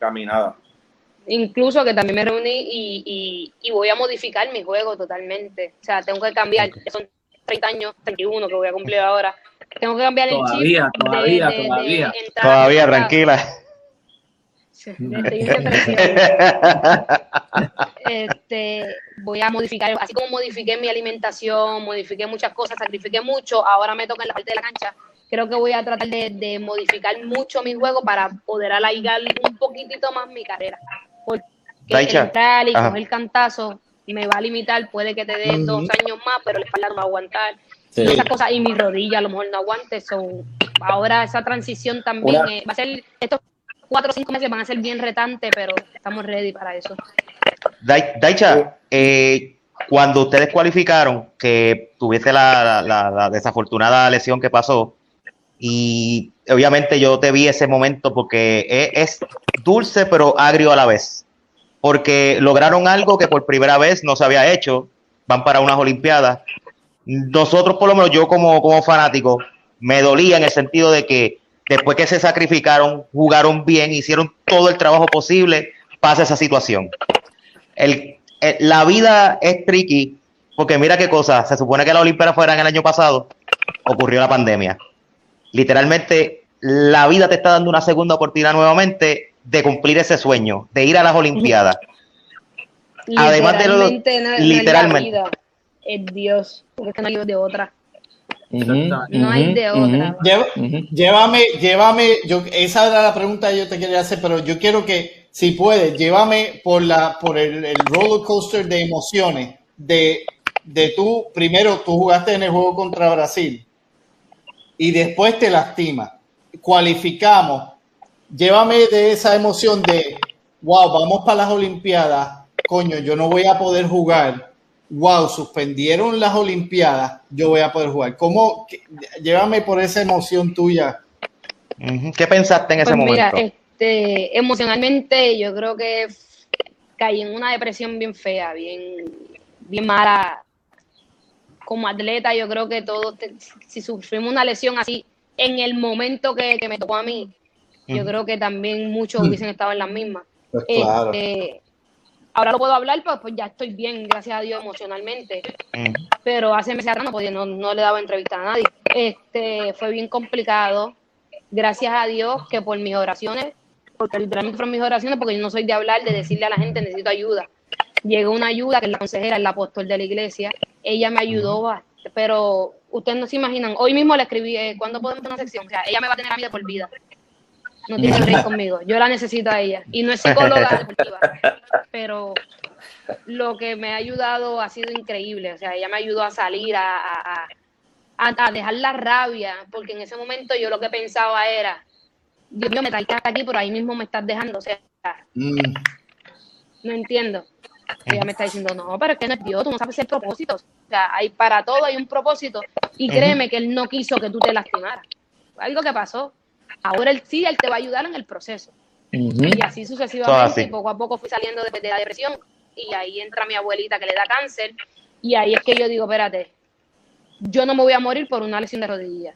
caminada. Incluso que también me reuní y, y, y voy a modificar mi juego totalmente. O sea, tengo que cambiar, son 30 años, 31 que voy a cumplir ahora. Tengo que cambiar el Todavía, chip de- todavía, de- de todavía. entrar Todavía, tranquila. Este, voy a modificar, así como modifiqué mi alimentación, modifiqué muchas cosas, sacrifiqué mucho, ahora me toca en la parte de la cancha. Creo que voy a tratar de, de modificar mucho mi juego para poder alargar un poquitito más mi carrera. Porque Daicha, entrar y ajá. coger cantazo me va a limitar, puede que te dé dos años más, pero la espalda no va a aguantar. Sí. Y esas cosas, y mi rodilla a lo mejor no aguante. So, ahora esa transición también Una- eh, va a ser, estos cuatro o cinco meses van a ser bien retantes, pero estamos ready para eso. Dai- Daicha, eh, cuando ustedes cualificaron, que tuviste la, la- la desafortunada lesión que pasó, y obviamente yo te vi ese momento porque e- es, dulce pero agrio a la vez, porque lograron algo que por primera vez no se había hecho, van para unas Olimpiadas. Nosotros, por lo menos yo como, como fanático, me dolía en el sentido de que después que se sacrificaron, jugaron bien, hicieron todo el trabajo posible, pasa esa situación la vida es tricky, porque mira qué cosa, se supone que las Olimpiadas fueran el año pasado, ocurrió la pandemia. Literalmente, la vida te está dando una segunda oportunidad nuevamente de cumplir ese sueño, de ir a las Olimpiadas. Además de lo- Literalmente, no- no es Dios, porque es que no hay de otra. No hay de otra. Llévame, llévame, yo, esa era la pregunta que yo te quería hacer, pero yo quiero que, si puedes, llévame por la, por el, el roller coaster de emociones, de, de tú, primero tú jugaste en el juego contra Brasil y después te lastima. Cualificamos. Llévame de esa emoción de, wow, vamos para las Olimpiadas, coño, yo no voy a poder jugar. Wow, suspendieron las Olimpiadas, yo voy a poder jugar. ¿Cómo? qué- Llévame por esa emoción tuya. ¿Qué pensaste en ese Pues mira, momento? este, emocionalmente yo creo que caí en una depresión bien fea, bien, bien mala. Como atleta, yo creo que todos, si sufrimos una lesión así en el momento que, que me tocó a mí, yo creo que también muchos hubiesen estado en las mismas. Pues claro. Este, ahora lo puedo hablar, pues, pues ya estoy bien, gracias a Dios, emocionalmente pero hace meses atrás no, podía, no, no le daba entrevista a nadie. Este, fue bien complicado. Gracias a Dios que por mis oraciones, porque literalmente fueron mis oraciones, porque yo no soy de hablar, de decirle a la gente necesito ayuda. Llegó una ayuda que es la consejera, el apóstol de la iglesia. Ella me ayudó, pero ustedes no se imaginan. Hoy mismo le escribí, eh, ¿cuándo podemos tener una sección? O sea, ella me va a tener a mí de por vida. No tiene que reír conmigo. Yo la necesito a ella. Y no es psicóloga deportiva, pero lo que me ha ayudado ha sido increíble. O sea, ella me ayudó a salir, a, a, a- a dejar la rabia, porque en ese momento yo lo que pensaba era, Dios mío, me hasta aquí, pero ahí mismo me estás dejando. O sea, Mm, no entiendo. Ella me está diciendo, no, pero es que no es Dios, tú no sabes el propósito. O sea, hay para todo hay un propósito. Y créeme que Él no quiso que tú te lastimaras. Algo que pasó. Ahora Él sí, Él te va a ayudar en el proceso. Y así sucesivamente, así. poco a poco fui saliendo de, de la depresión. Y ahí entra mi abuelita que le da cáncer. Y ahí es que yo digo, espérate, yo no me voy a morir por una lesión de rodilla.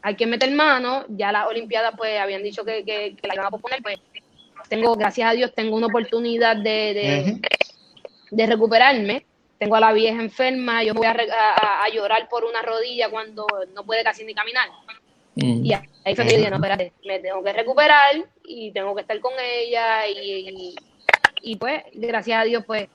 Hay que meter mano. Ya las Olimpiadas, pues, habían dicho que, que, que la iban a posponer. Pues, tengo, gracias a Dios, tengo una oportunidad de, de, de recuperarme. Tengo a la vieja enferma. Yo me voy a- a- a llorar por una rodilla cuando no puede casi ni caminar. Ujú. Y ahí fue que yo dije, no, espérate, me tengo que recuperar y tengo que estar con ella y, y, y, pues, gracias a Dios, pues,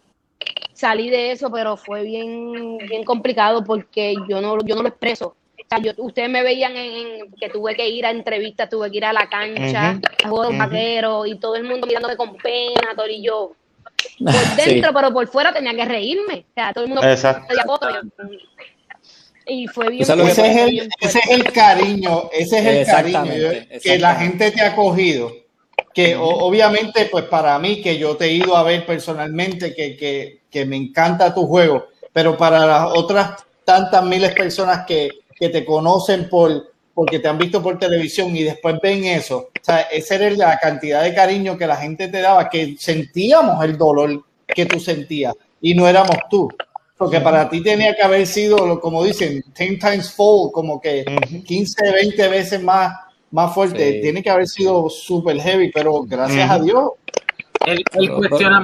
salí de eso, pero fue bien, bien complicado porque yo no, yo no lo expreso. O sea, yo, ustedes me veían en, en que tuve que ir a entrevistas, tuve que ir a la cancha, Ujú, a juegos ujú. vaqueros y todo el mundo mirándome con pena, todo y yo por Sí. dentro, pero por fuera tenía que reírme. O sea, todo el mundo Exacto. Y- fue bien, Ese es, el, bien ese fuerte. es el cariño, ese es el cariño que la gente te ha cogido. Que o- obviamente, pues para mí, que yo te he ido a ver personalmente, que, que, que me encanta tu juego, pero para las otras tantas miles de personas que, que te conocen por porque te han visto por televisión y después ven eso, o sea, esa era la cantidad de cariño que la gente te daba, que sentíamos el dolor que tú sentías y no éramos tú. Porque para ti tenía que haber sido, como dicen, 10 times fold, como que Ujú. 15, 20 veces más, más fuerte. Sí. Tiene que haber sido super heavy, pero gracias a Dios. El, el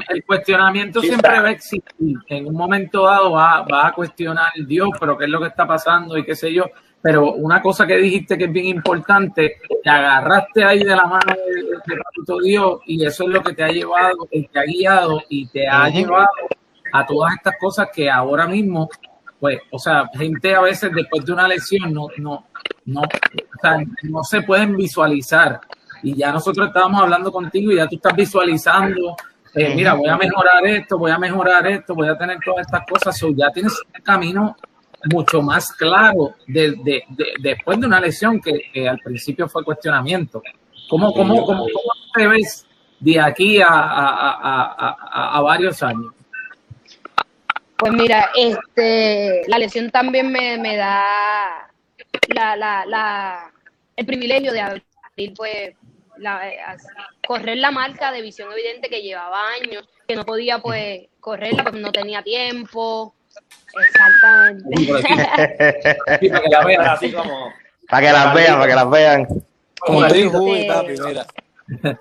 el cuestionamiento Sí, siempre está. va a existir. En un momento dado va, va a cuestionar Dios, pero qué es lo que está pasando y qué sé yo. Pero una cosa que dijiste que es bien importante, te agarraste ahí de la mano de, de Dios y eso es lo que te ha llevado, te ha guiado y te ha llevado a todas estas cosas que ahora mismo, pues, o sea, gente a veces después de una lesión no, no, no, o sea, no se pueden visualizar. Y ya nosotros estábamos hablando contigo y ya tú estás visualizando, eh, mira, voy a mejorar esto, voy a mejorar esto, voy a tener todas estas cosas. So, ya tienes un camino mucho más claro de, de- de- después de una lesión que, que al principio fue cuestionamiento. ¿Cómo, cómo, cómo, cómo te ves de aquí a, a- a- a- a- a varios años? Pues mira, este, la lesión también me, me da la, la, la, el privilegio de abrir, pues, la, correr la marca de visión evidente que llevaba años, que no podía, pues, correrla porque no tenía tiempo. Exactamente. Sí, para que la veas. Así como. Para que las vean, para que las vean. Como papi, mira.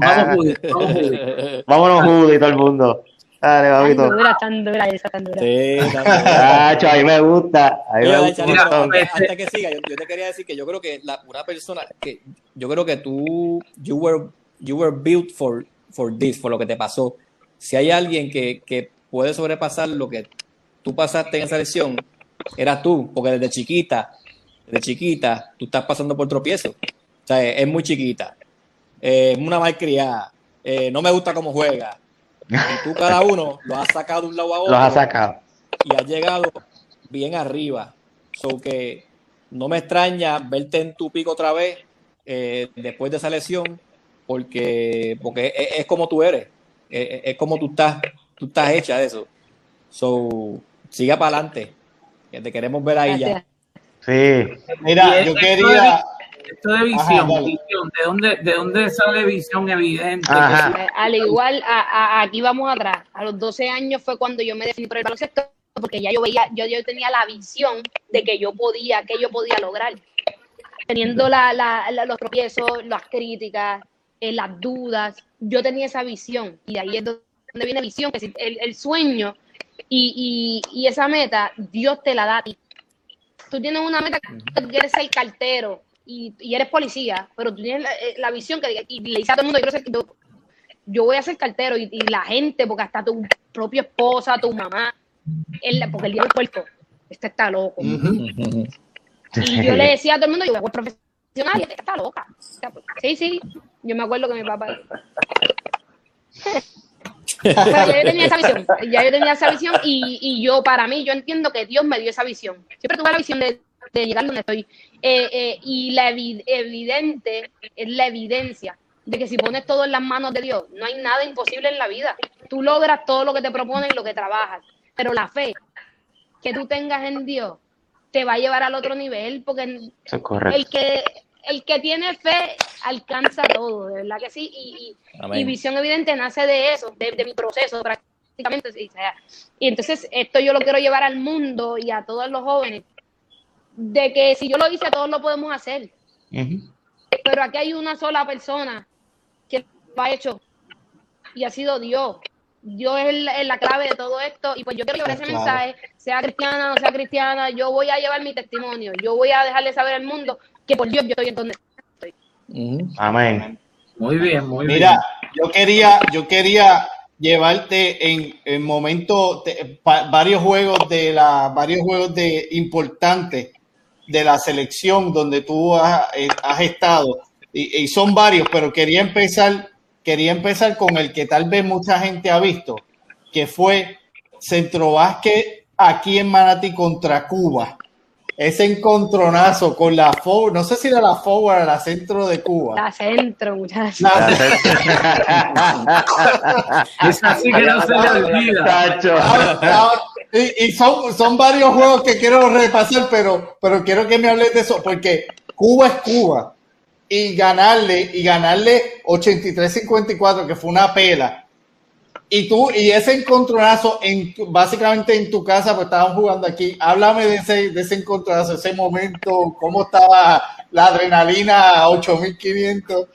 Vamos, Judy, vamos, Judy. Vámonos, Judy, todo el mundo. Dale, Tan dura, tan dura esa, tan dura. Sí, también. Tacho, a mí me gusta. A mí me antes, que siga, yo, yo te quería decir que yo creo que la, una persona que yo creo que tú you were you were built for for this, por lo que te pasó. Si hay alguien que, que puede sobrepasar lo que tú pasaste en esa lesión, eras tú, porque desde chiquita, desde chiquita, tú estás pasando por tropiezo. O sea, es muy chiquita, es una malcriada, eh, no me gusta cómo juega. Y tú cada uno lo has sacado de un lado a otro. Los ha sacado. Y has llegado bien arriba. So que no me extraña verte en tu pico otra vez eh, después de esa lesión, porque, porque es, es como tú eres, es, es como tú estás, tú estás hecha de eso. So, siga para adelante, que te queremos ver ahí ya. Sí. Mira, yo quería. Esto de visión, Ajá, dale. visión, ¿de dónde, ¿de dónde sale visión evidente? Ajá. Eh, Al igual, a- a- aquí vamos atrás. A los 12 años fue cuando yo me definí por el baloncesto, porque ya yo veía, yo, yo tenía la visión de que yo podía, que yo podía lograr. Teniendo la, la- la- los tropiezos, las críticas, eh, las dudas, yo tenía esa visión. Y ahí es donde viene visión, que el, el sueño y, y- y esa meta, Dios te la da a ti. Tú tienes una meta que tú quieres ser cartero y, y eres policía, pero tú tienes la, eh, la visión que y le dice a todo el mundo, yo, quiero ser- yo- yo voy a ser cartero y, y la gente, porque hasta tu propia esposa, tu mamá, él, porque el día del puerto, este está loco. Y yo le decía a todo el mundo, yo voy a profesional y esta está loca. Sí, sí, yo me acuerdo que mi papá... Pero ya yo tenía esa visión, ya yo tenía esa visión y, y yo, para mí, yo entiendo que Dios me dio esa visión. Siempre tuve la visión de, de llegar donde estoy. Eh, eh, y la evi- evidente es la evidencia de que si pones todo en las manos de Dios, no hay nada imposible en la vida. Tú logras todo lo que te proponen y lo que trabajas. Pero la fe que tú tengas en Dios te va a llevar al otro nivel, porque es el que el que tiene fe alcanza todo, de verdad que sí. Y, y- visión evidente nace de eso, de, de mi proceso prácticamente. sí, o sea, y entonces esto yo lo quiero llevar al mundo y a todos los jóvenes, de que si yo lo hice, todos lo podemos hacer. Pero aquí hay una sola persona que lo ha hecho y ha sido Dios. Dios es la, es la clave de todo esto y pues yo quiero llevar ese Claro. mensaje, sea cristiana o no sea cristiana, yo voy a llevar mi testimonio, yo voy a dejarle saber al mundo que por Dios yo estoy en donde Ujú. Amén. Muy bien, muy Mira, yo quería, yo quería llevarte en, en momentos, de- pa- varios juegos de la, varios juegos de importantes de la selección donde tú has, eh, has estado y, y son varios, pero quería empezar, quería empezar con el que tal vez mucha gente ha visto, que fue Centro aquí en Manatí contra Cuba. Ese encontronazo con la forward, no sé si era la forward o la centro de Cuba. la centro, muchachos. La- bien. Es así que no se le olvida. Y y son, son varios juegos que quiero repasar, pero, pero quiero que me hables de eso, porque Cuba es Cuba. Y ganarle, y ganarle 83-54, que fue una pela. Y tú, y ese encontronazo, en, básicamente en tu casa, pues estaban jugando aquí. Háblame de ese, de ese encontronazo, ese momento, cómo estaba la adrenalina a 8500.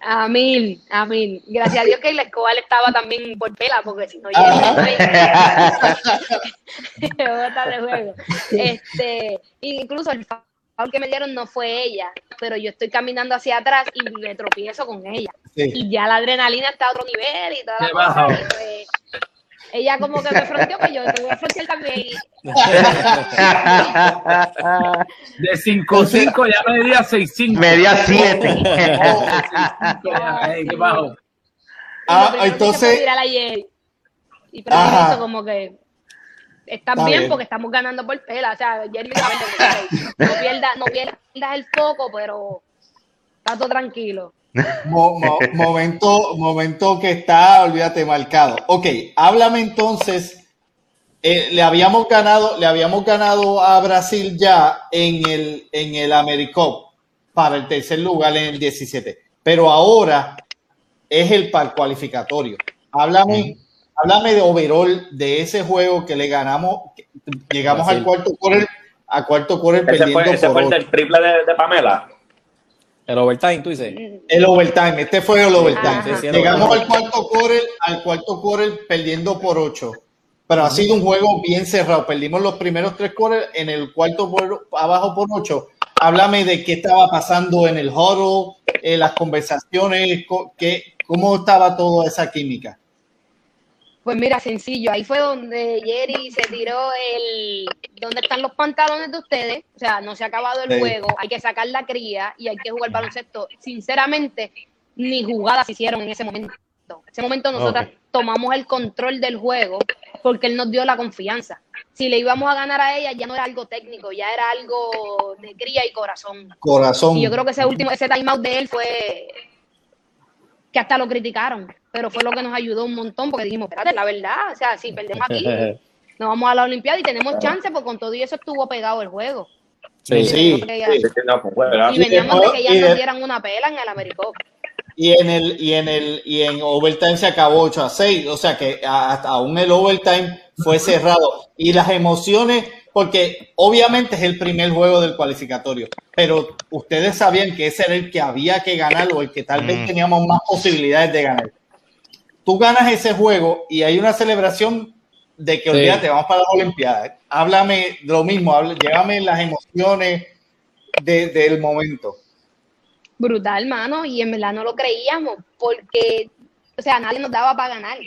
A mil, a mil. Gracias a Dios que el Escobar estaba también por pela, porque si no, yo otra de juego. Este, incluso el foul que me dieron no fue ella, pero yo estoy caminando hacia atrás y me tropiezo con ella. Sí. Y ya la adrenalina está a otro nivel y toda la cosa. y pues, ella como que me fronteó, pues yo tuve que frontear también. De 5-5 ya medía 6-5. Media 7. Ey, qué bajo. y Ah, entonces- ayer. Y eso como que estás Está bien, bien. porque estamos ganando por pela. O sea, Jeremy, no pierdas no pierdas el foco, pero está todo tranquilo. Mo- mo- momento, momento que está, olvídate, marcado. Ok, háblame entonces. eh, le habíamos ganado, le habíamos ganado a Brasil ya en el, en el AmeriCup para el tercer lugar en el 17. Pero ahora es el par cualificatorio. Háblame, háblame de overall de ese juego que le ganamos. que Llegamos Brasil. al cuarto quarter, a cuarto quarter Ese perdiendo fue, ese por fue el triple de, de Pamela. El overtime, tú dices. El overtime, este fue el overtime. Sí, sí, el Llegamos overtime. al cuarto quarter, al cuarto quarter perdiendo por 8. Pero ha sido un juego bien cerrado. Perdimos los primeros tres quarters en el cuarto por, abajo por 8. Háblame de qué estaba pasando en el huddle, eh, las conversaciones, co- qué, cómo estaba toda esa química. Pues mira, sencillo, ahí fue donde Jerry se tiró el ¿dónde están los pantalones de ustedes? O sea, no se ha acabado el Sí. juego, hay que sacar la cría y hay que jugar baloncesto. Sinceramente, ni jugadas hicieron en ese momento. En ese momento nosotros Ok. tomamos el control del juego porque él nos dio la confianza. Si le íbamos a ganar a ella, ya no era algo técnico, ya era algo de cría y corazón. Corazón. Y yo creo que ese último, ese timeout de él fue que hasta lo criticaron, pero fue lo que nos ayudó un montón porque dijimos, espérate, la verdad, o sea, si perdemos aquí, nos vamos a la Olimpiada y tenemos chance, porque con todo y eso estuvo pegado el juego. Sí. Sí. No, pues. Y veníamos de que ya nos dieran una pela en el Americop. Y en el y en el y en overtime se acabó 8 a 6, o sea que hasta aún el overtime fue cerrado y las emociones porque obviamente es el primer juego del cualificatorio, pero ustedes sabían que ese era el que había que ganar o el que tal vez Mm. teníamos más posibilidades de ganar. Tú ganas ese juego y hay una celebración de que Sí. olvídate, vamos para las Olimpiadas. Háblame de lo mismo, habla- llévame las emociones de- del momento. Brutal, mano, y en verdad no lo creíamos, porque, o sea, nadie nos daba para ganar.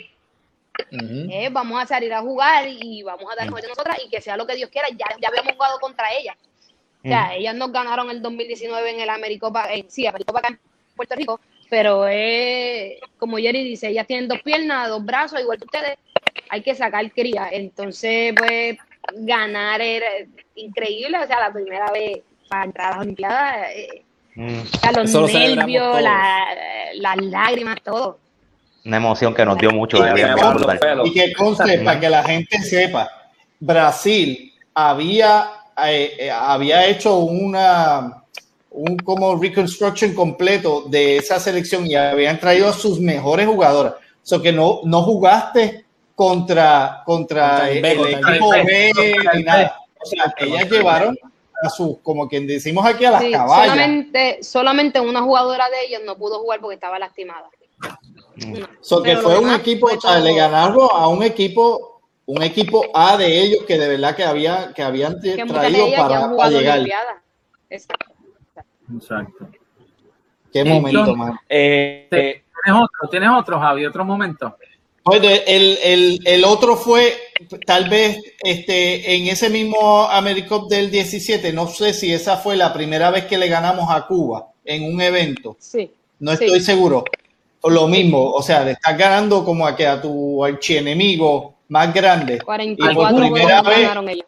Eh, vamos a salir a jugar y vamos a dar mejor de nosotras y que sea lo que Dios quiera. Ya, ya habíamos jugado contra ellas. O sea, ellas nos ganaron el 2019 en el Americopa, eh, sí, Americopa acá en Puerto Rico, pero eh, como Jerry dice, ellas tienen dos piernas, dos brazos, igual que ustedes, hay que sacar cría. Entonces, pues, ganar era increíble, o sea, la primera vez para entrar a las Olimpiadas, eh, Mm, o sea, los Eso nervios, la- las lágrimas, todo. Una emoción que nos dio mucho. De bien. Y que conste, para que la gente sepa, Brasil había, eh, eh, había hecho una un como reconstruction completo de esa selección y habían traído a sus mejores jugadoras. O sea, que no, no jugaste contra, contra Contra el el, B, el contra el equipo B. Ni nada. O sea, ellas llevaron a sus, como quien decimos aquí, a las Sí, caballas. solamente, solamente una jugadora de ellos no pudo jugar porque estaba lastimada. No. So que fue un demás equipo, fue o sea, todo- le ganaron a un equipo, un equipo A de ellos que de verdad que había, que habían que traído ellas para, para llegar. Exacto. Exacto. Qué Sí, momento, John. man. Eh, ¿Tienes otro? ¿Tienes otro, Javi? ¿Otro momento? Pues de- el, el, el otro fue, tal vez, este, en ese mismo AmeriCup del 17, no sé si esa fue la primera vez que le ganamos a Cuba en un evento. Sí. No Sí. estoy seguro. O Lo mismo, o sea, le estás ganando como a que a tu archienemigo más grande. Y por 44 primera vez, ganaron ellos.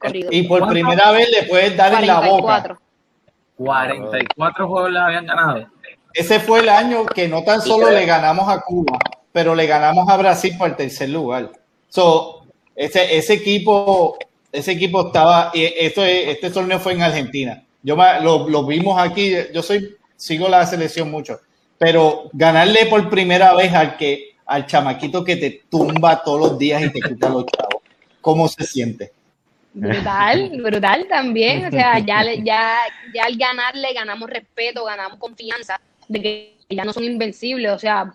Corrido. y por primera vez le puedes dar en la boca. 44. 44 juegos les habían ganado. Ese fue el año que no tan solo le ganamos a Cuba, pero le ganamos a Brasil por el tercer lugar. So, ese, ese equipo, ese equipo estaba, y esto es- este torneo fue en Argentina. Yo me- lo, lo vimos aquí, yo soy, sigo la selección mucho, pero ganarle por primera vez al que, al chamaquito que te tumba todos los días y te quita los chavos, ¿cómo se siente? Brutal, brutal también. O sea, ya, le- ya, ya al ganarle ganamos respeto, ganamos confianza de que ya no son invencibles. O sea,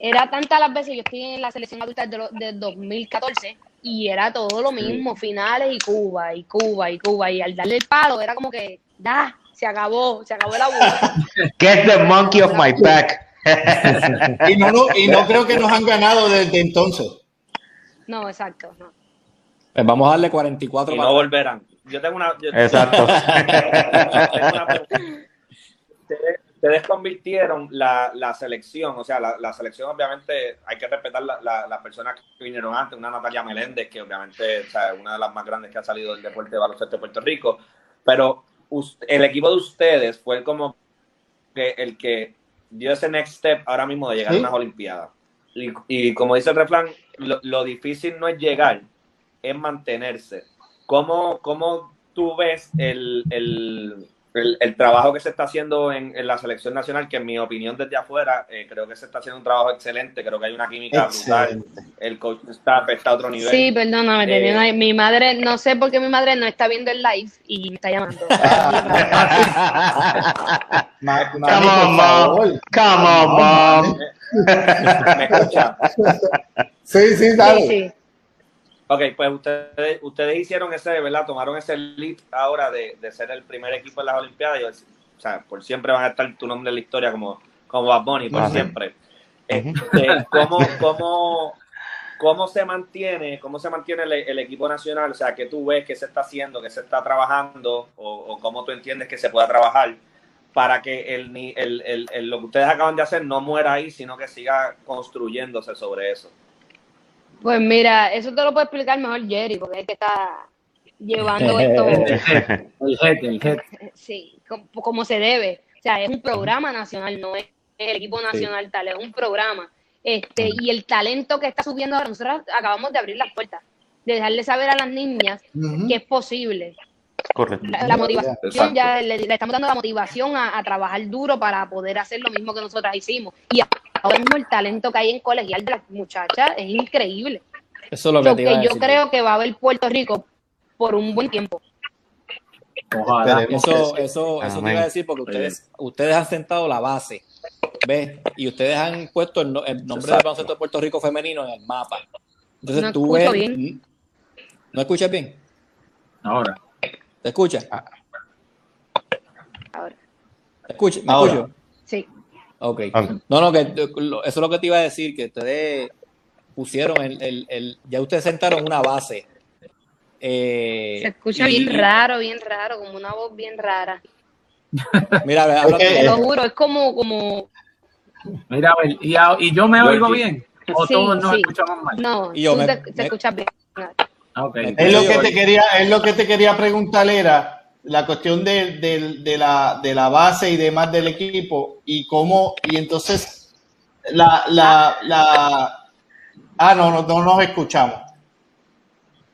era tantas las veces, yo estoy en la selección adulta desde lo- desde 2014 y era todo lo mismo, finales y Cuba, y Cuba, y Cuba. Y al darle el palo era como que, da, se acabó, se acabó la bola. Get the monkey off my back. Y no, no, y no creo que nos han ganado desde entonces. No, exacto. No. Pues vamos a darle 44 y para no volverán. Yo tengo una. yo- Exacto. tengo una pregunta. Ustedes, ustedes convirtieron la, la selección, o sea, la, la selección obviamente hay que respetar la- la- las personas que vinieron antes, una Natalia Meléndez, que obviamente o sea, es una de las más grandes que ha salido del deporte de baloncesto de Puerto Rico, pero el equipo de ustedes fue como que el que dio ese next step ahora mismo de llegar Sí. a unas Olimpiadas. Y, y como dice el refrán, lo, lo difícil no es llegar, es mantenerse. ¿Cómo, cómo tú ves el, el, el, el trabajo que se está haciendo en, en, la selección nacional? Que en mi opinión desde afuera eh, creo que se está haciendo un trabajo excelente, creo que hay una química Excelente. brutal, el coach staff está a otro nivel. Sí, perdóname, Eh, tenía una- mi madre, no sé por qué mi madre no está viendo el live y me está llamando. Ma- Come on, mom. Come on, mom. ¿Me escucha? Sí, sí, dale. Sí, sí. Ok, pues ustedes, ustedes hicieron ese, ¿verdad? Tomaron ese lead ahora de, de ser el primer equipo en las Olimpiadas. Y, o sea, por siempre van a estar tu nombre en la historia como, como Bad Bunny, por Ajá. siempre. Este, ¿cómo, cómo, cómo se mantiene, cómo se mantiene el, el equipo nacional? O sea, ¿qué tú ves que se está haciendo, que se está trabajando, o, o cómo tú entiendes que se pueda trabajar para que el, ni- el, el- el- lo que ustedes acaban de hacer no muera ahí, sino que siga construyéndose sobre eso? Pues mira, eso te lo puede explicar mejor Jerry, porque es que está llevando esto, El jefe, el jefe. sí, como, como se debe. O sea, es un programa nacional, no es el equipo nacional tal, es un programa. Este, y el talento que está subiendo ahora, nosotros acabamos de abrir las puertas, de dejarle saber a las niñas que es posible. Correcto. La, la motivación, Exacto. ya le, le estamos dando la motivación a, a trabajar duro para poder hacer lo mismo que nosotras hicimos. Y ahora mismo el talento que hay en colegial de las muchachas es increíble. Eso es lo que Lo te iba a que yo decir. creo que va a haber Puerto Rico por un buen tiempo. Ojalá. Eso, eso, eso te iba a decir porque ustedes, ustedes han sentado la base, ¿ves? Y ustedes han puesto el, no- el nombre del baloncesto de Puerto Rico femenino en el mapa. Entonces No tú ves. bien. ¿No escuchas bien? Ahora. ¿Te escuchas? Ahora, ¿Te escuchas? ¿Me Ahora. escucho? Ok. Ok. No, no, que lo- eso es lo que te iba a decir, que ustedes pusieron el, el, el- ya ustedes sentaron una base. Eh, Se escucha y- bien raro, bien raro, como una voz bien rara. Mira, a ver, habla Ok. Te lo juro, es como, como, Mira, a ver, y, a- y yo me oigo bien. O Sí, todos nos sí. escuchamos mal. no, Y yo tú me- te, te me- escuchas bien. Ah, ok. Es lo que te quería, es lo que te quería preguntar era la cuestión de, de- de la, de la base y demás del equipo y cómo, y entonces la, la, la ah no, no, no nos escuchamos.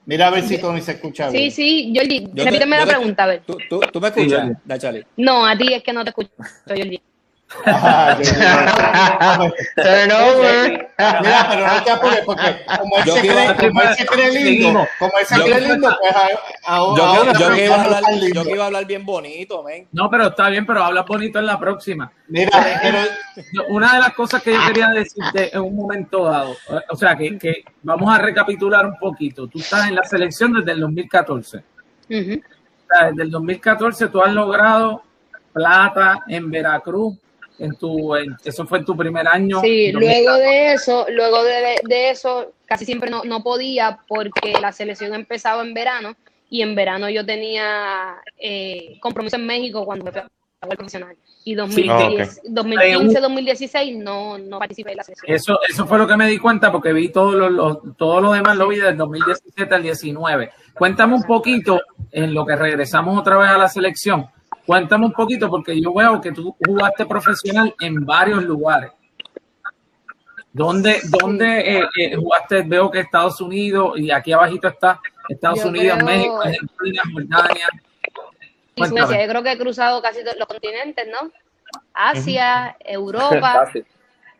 Mira a ver si Tony se escucha Sí, bien. sí, Jordi, Yo te- repíteme la pregunta, a ver. ¿Tú, tú, tú me escuchas, Sí, Dachali? No, a ti es que no te escucho, Jordi. Ah, yo- Turnover. Mira, pero no te apures porque como él se cree, como él se cree lindo, como él se cree lindo, pues a- ahora, Yo, que- yo que iba a hablar, yo que iba a hablar bien bonito, men. No, pero está bien, pero habla bonito en la próxima. Mira, pero Yo- Una de las cosas que yo quería decirte en un momento dado, eh, o sea, que, que vamos a recapitular un poquito. Tú estás en la selección desde el 2014. Ujú. O sea, desde el 2014 tú has logrado plata en Veracruz. En tu, en- eso fue en tu primer año. Sí, 2014. luego de eso, luego de, de eso, casi siempre no, no podía porque la selección empezaba en verano y en verano yo tenía eh, compromiso en México cuando me fui profesional. Y 2010, 2015, 2016 no, no participé en la selección. Eso, eso fue lo que me di cuenta porque vi todo lo, lo- todo lo demás, lo vi del 2017 al 19. Cuéntame un poquito, en lo que regresamos otra vez a la selección, cuéntame un poquito porque yo veo que tú jugaste profesional en varios lugares. ¿Dónde, dónde eh, eh, jugaste? Veo que Estados Unidos y aquí abajito está Estados Yo Unidos, creo- México, Argentina, Jordania. Y Cuéntame. Suecia, yo creo que he cruzado casi todos los continentes, ¿no? Asia, Europa. Fácil.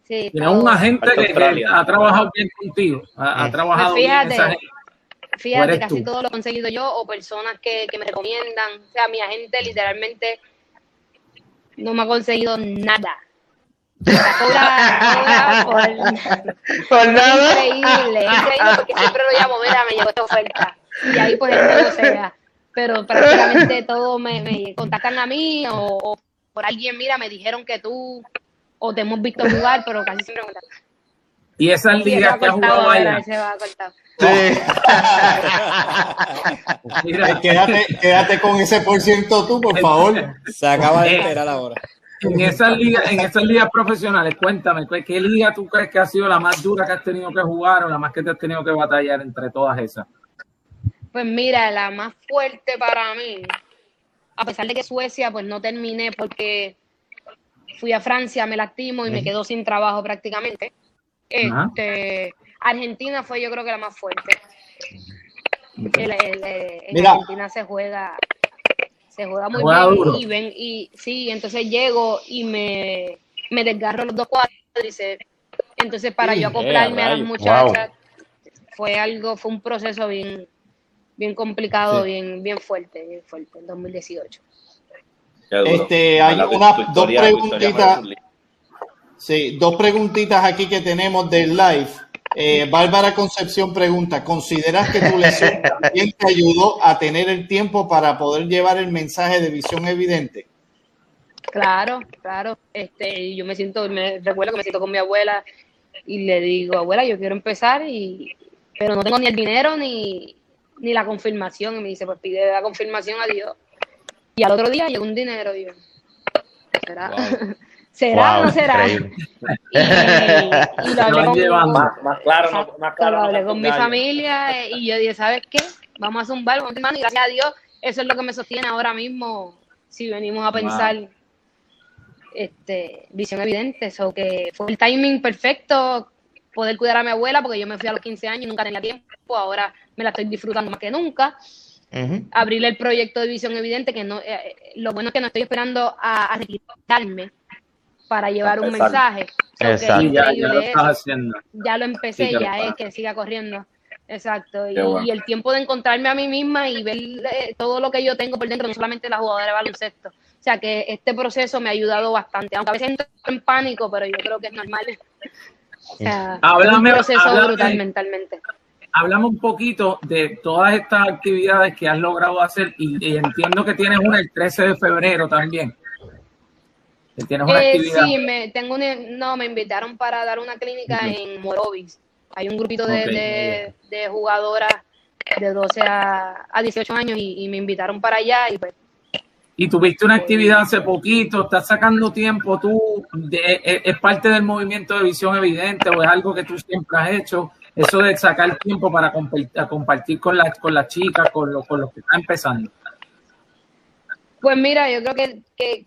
Sí, Tienes un agente que, ha trabajado bien contigo, ha, ha trabajado Pues bien fíjate, esa gente. Fíjate, casi tú. todo lo he conseguido yo o personas que, que me recomiendan. O sea, mi agente literalmente no me ha conseguido nada. Cobra, cobra por, Por nada. Es increíble, es increíble porque siempre lo llamo, mira, me llegó esta oferta. Y ahí pues él no sea. Pero prácticamente todo me, me contactan a mí o, o por alguien, mira, me dijeron que tú o te hemos visto jugar, pero casi siempre me contactan. Y esas se ligas que ha jugado a Mira, quédate, quédate con ese por ciento tú, por favor. Se acaba de Eh, enterar ahora. en esas ligas, en esas ligas profesionales, cuéntame, ¿qué, liga tú crees que ha sido la más dura que has tenido que jugar o la más que te has tenido que batallar entre todas esas? Pues mira, la más fuerte para mí, a pesar de que Suecia, pues no terminé porque fui a Francia, me lastimo y me quedo sin trabajo prácticamente. Ajá. Argentina fue yo creo que la más fuerte. El- el- el- en Mira. Argentina se juega, se juega muy Juega bien duro. y ven y sí, entonces llego y me, me desgarro los dos cuádriceps. Entonces para Sí, yo acoplarme a las muchachas fue algo, fue un proceso bien, bien complicado, bien, bien fuerte, bien fuerte, en 2018. Qué duro. Este, hay una- dos preguntitas. Sí, dos preguntitas aquí que tenemos del live. Eh, Bárbara Concepción pregunta, ¿consideras que tu lesión también te ayudó a tener el tiempo para poder llevar el mensaje de visión evidente? Claro, claro. Este, y yo me siento, me recuerdo que me siento con mi abuela y le digo, abuela, yo quiero empezar, y pero no tengo ni el dinero ni, ni la confirmación. Y me dice, pues pide la confirmación a Dios. Y al otro día llegó un dinero, y yo, ¿será? ¿Será o no será? Y, y lo hablé con. Más, más claro, Exacto, más claro. lo hablé con mi familia y yo dije, ¿sabes qué? Vamos a zumbar, vamos a y gracias a Dios, eso es lo que me sostiene ahora mismo, si venimos a pensar este, visión evidente, eso que fue el timing perfecto, poder cuidar a mi abuela, porque yo me fui a los 15 años y nunca tenía tiempo, ahora me la estoy disfrutando más que nunca, Ujú. abrirle el proyecto de visión evidente, que no, eh, eh, lo bueno es que no estoy esperando a, a retirarme para llevar un mensaje. Exacto. Ya, lo estás haciendo. ya lo empecé, Sí, que lo ya es pasa. que siga corriendo. Exacto. Y, Qué bueno. y el tiempo de encontrarme a mí misma y ver eh, todo lo que yo tengo por dentro, no solamente la jugadora de baloncesto. O sea que este proceso me ha ayudado bastante. Aunque a veces entro en pánico, pero yo creo que es normal. O sea, Háblame- es un proceso háblame. brutal mentalmente. Hablamos un poquito de todas estas actividades que has logrado hacer y, y entiendo que tienes una el 13 de febrero también. Tienes una Eh, actividad. sí, me, tengo una- no, me invitaron para dar una clínica en Morovis. Hay un grupito de, de, de jugadoras de 12 a, a 18 años y, y me invitaron para allá y pues Y tuviste una actividad hace poquito, estás sacando tiempo, tú, de- es, es parte del movimiento de visión evidente o es algo que tú siempre has hecho, eso de sacar tiempo para compartir, compartir con las con las chicas, con, los con los que están empezando. Pues mira, yo creo que, que,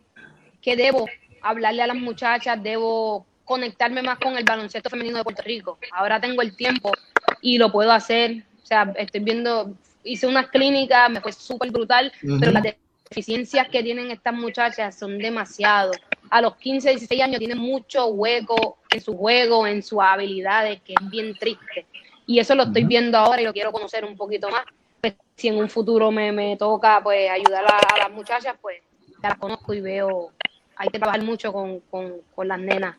que debo hablarle a las muchachas, debo conectarme más con el baloncesto femenino de Puerto Rico. Ahora tengo el tiempo y lo puedo hacer. O sea, estoy viendo, hice unas clínicas, me fue súper brutal, pero las deficiencias que tienen estas muchachas son demasiado. A los 15, 16 años tienen mucho hueco en su juego, en sus habilidades, que es bien triste. Y eso lo estoy viendo ahora y lo quiero conocer un poquito más. Pues, si en un futuro me, me toca pues ayudar a, a las muchachas, pues las conozco y veo, hay que trabajar mucho con, con, con las nenas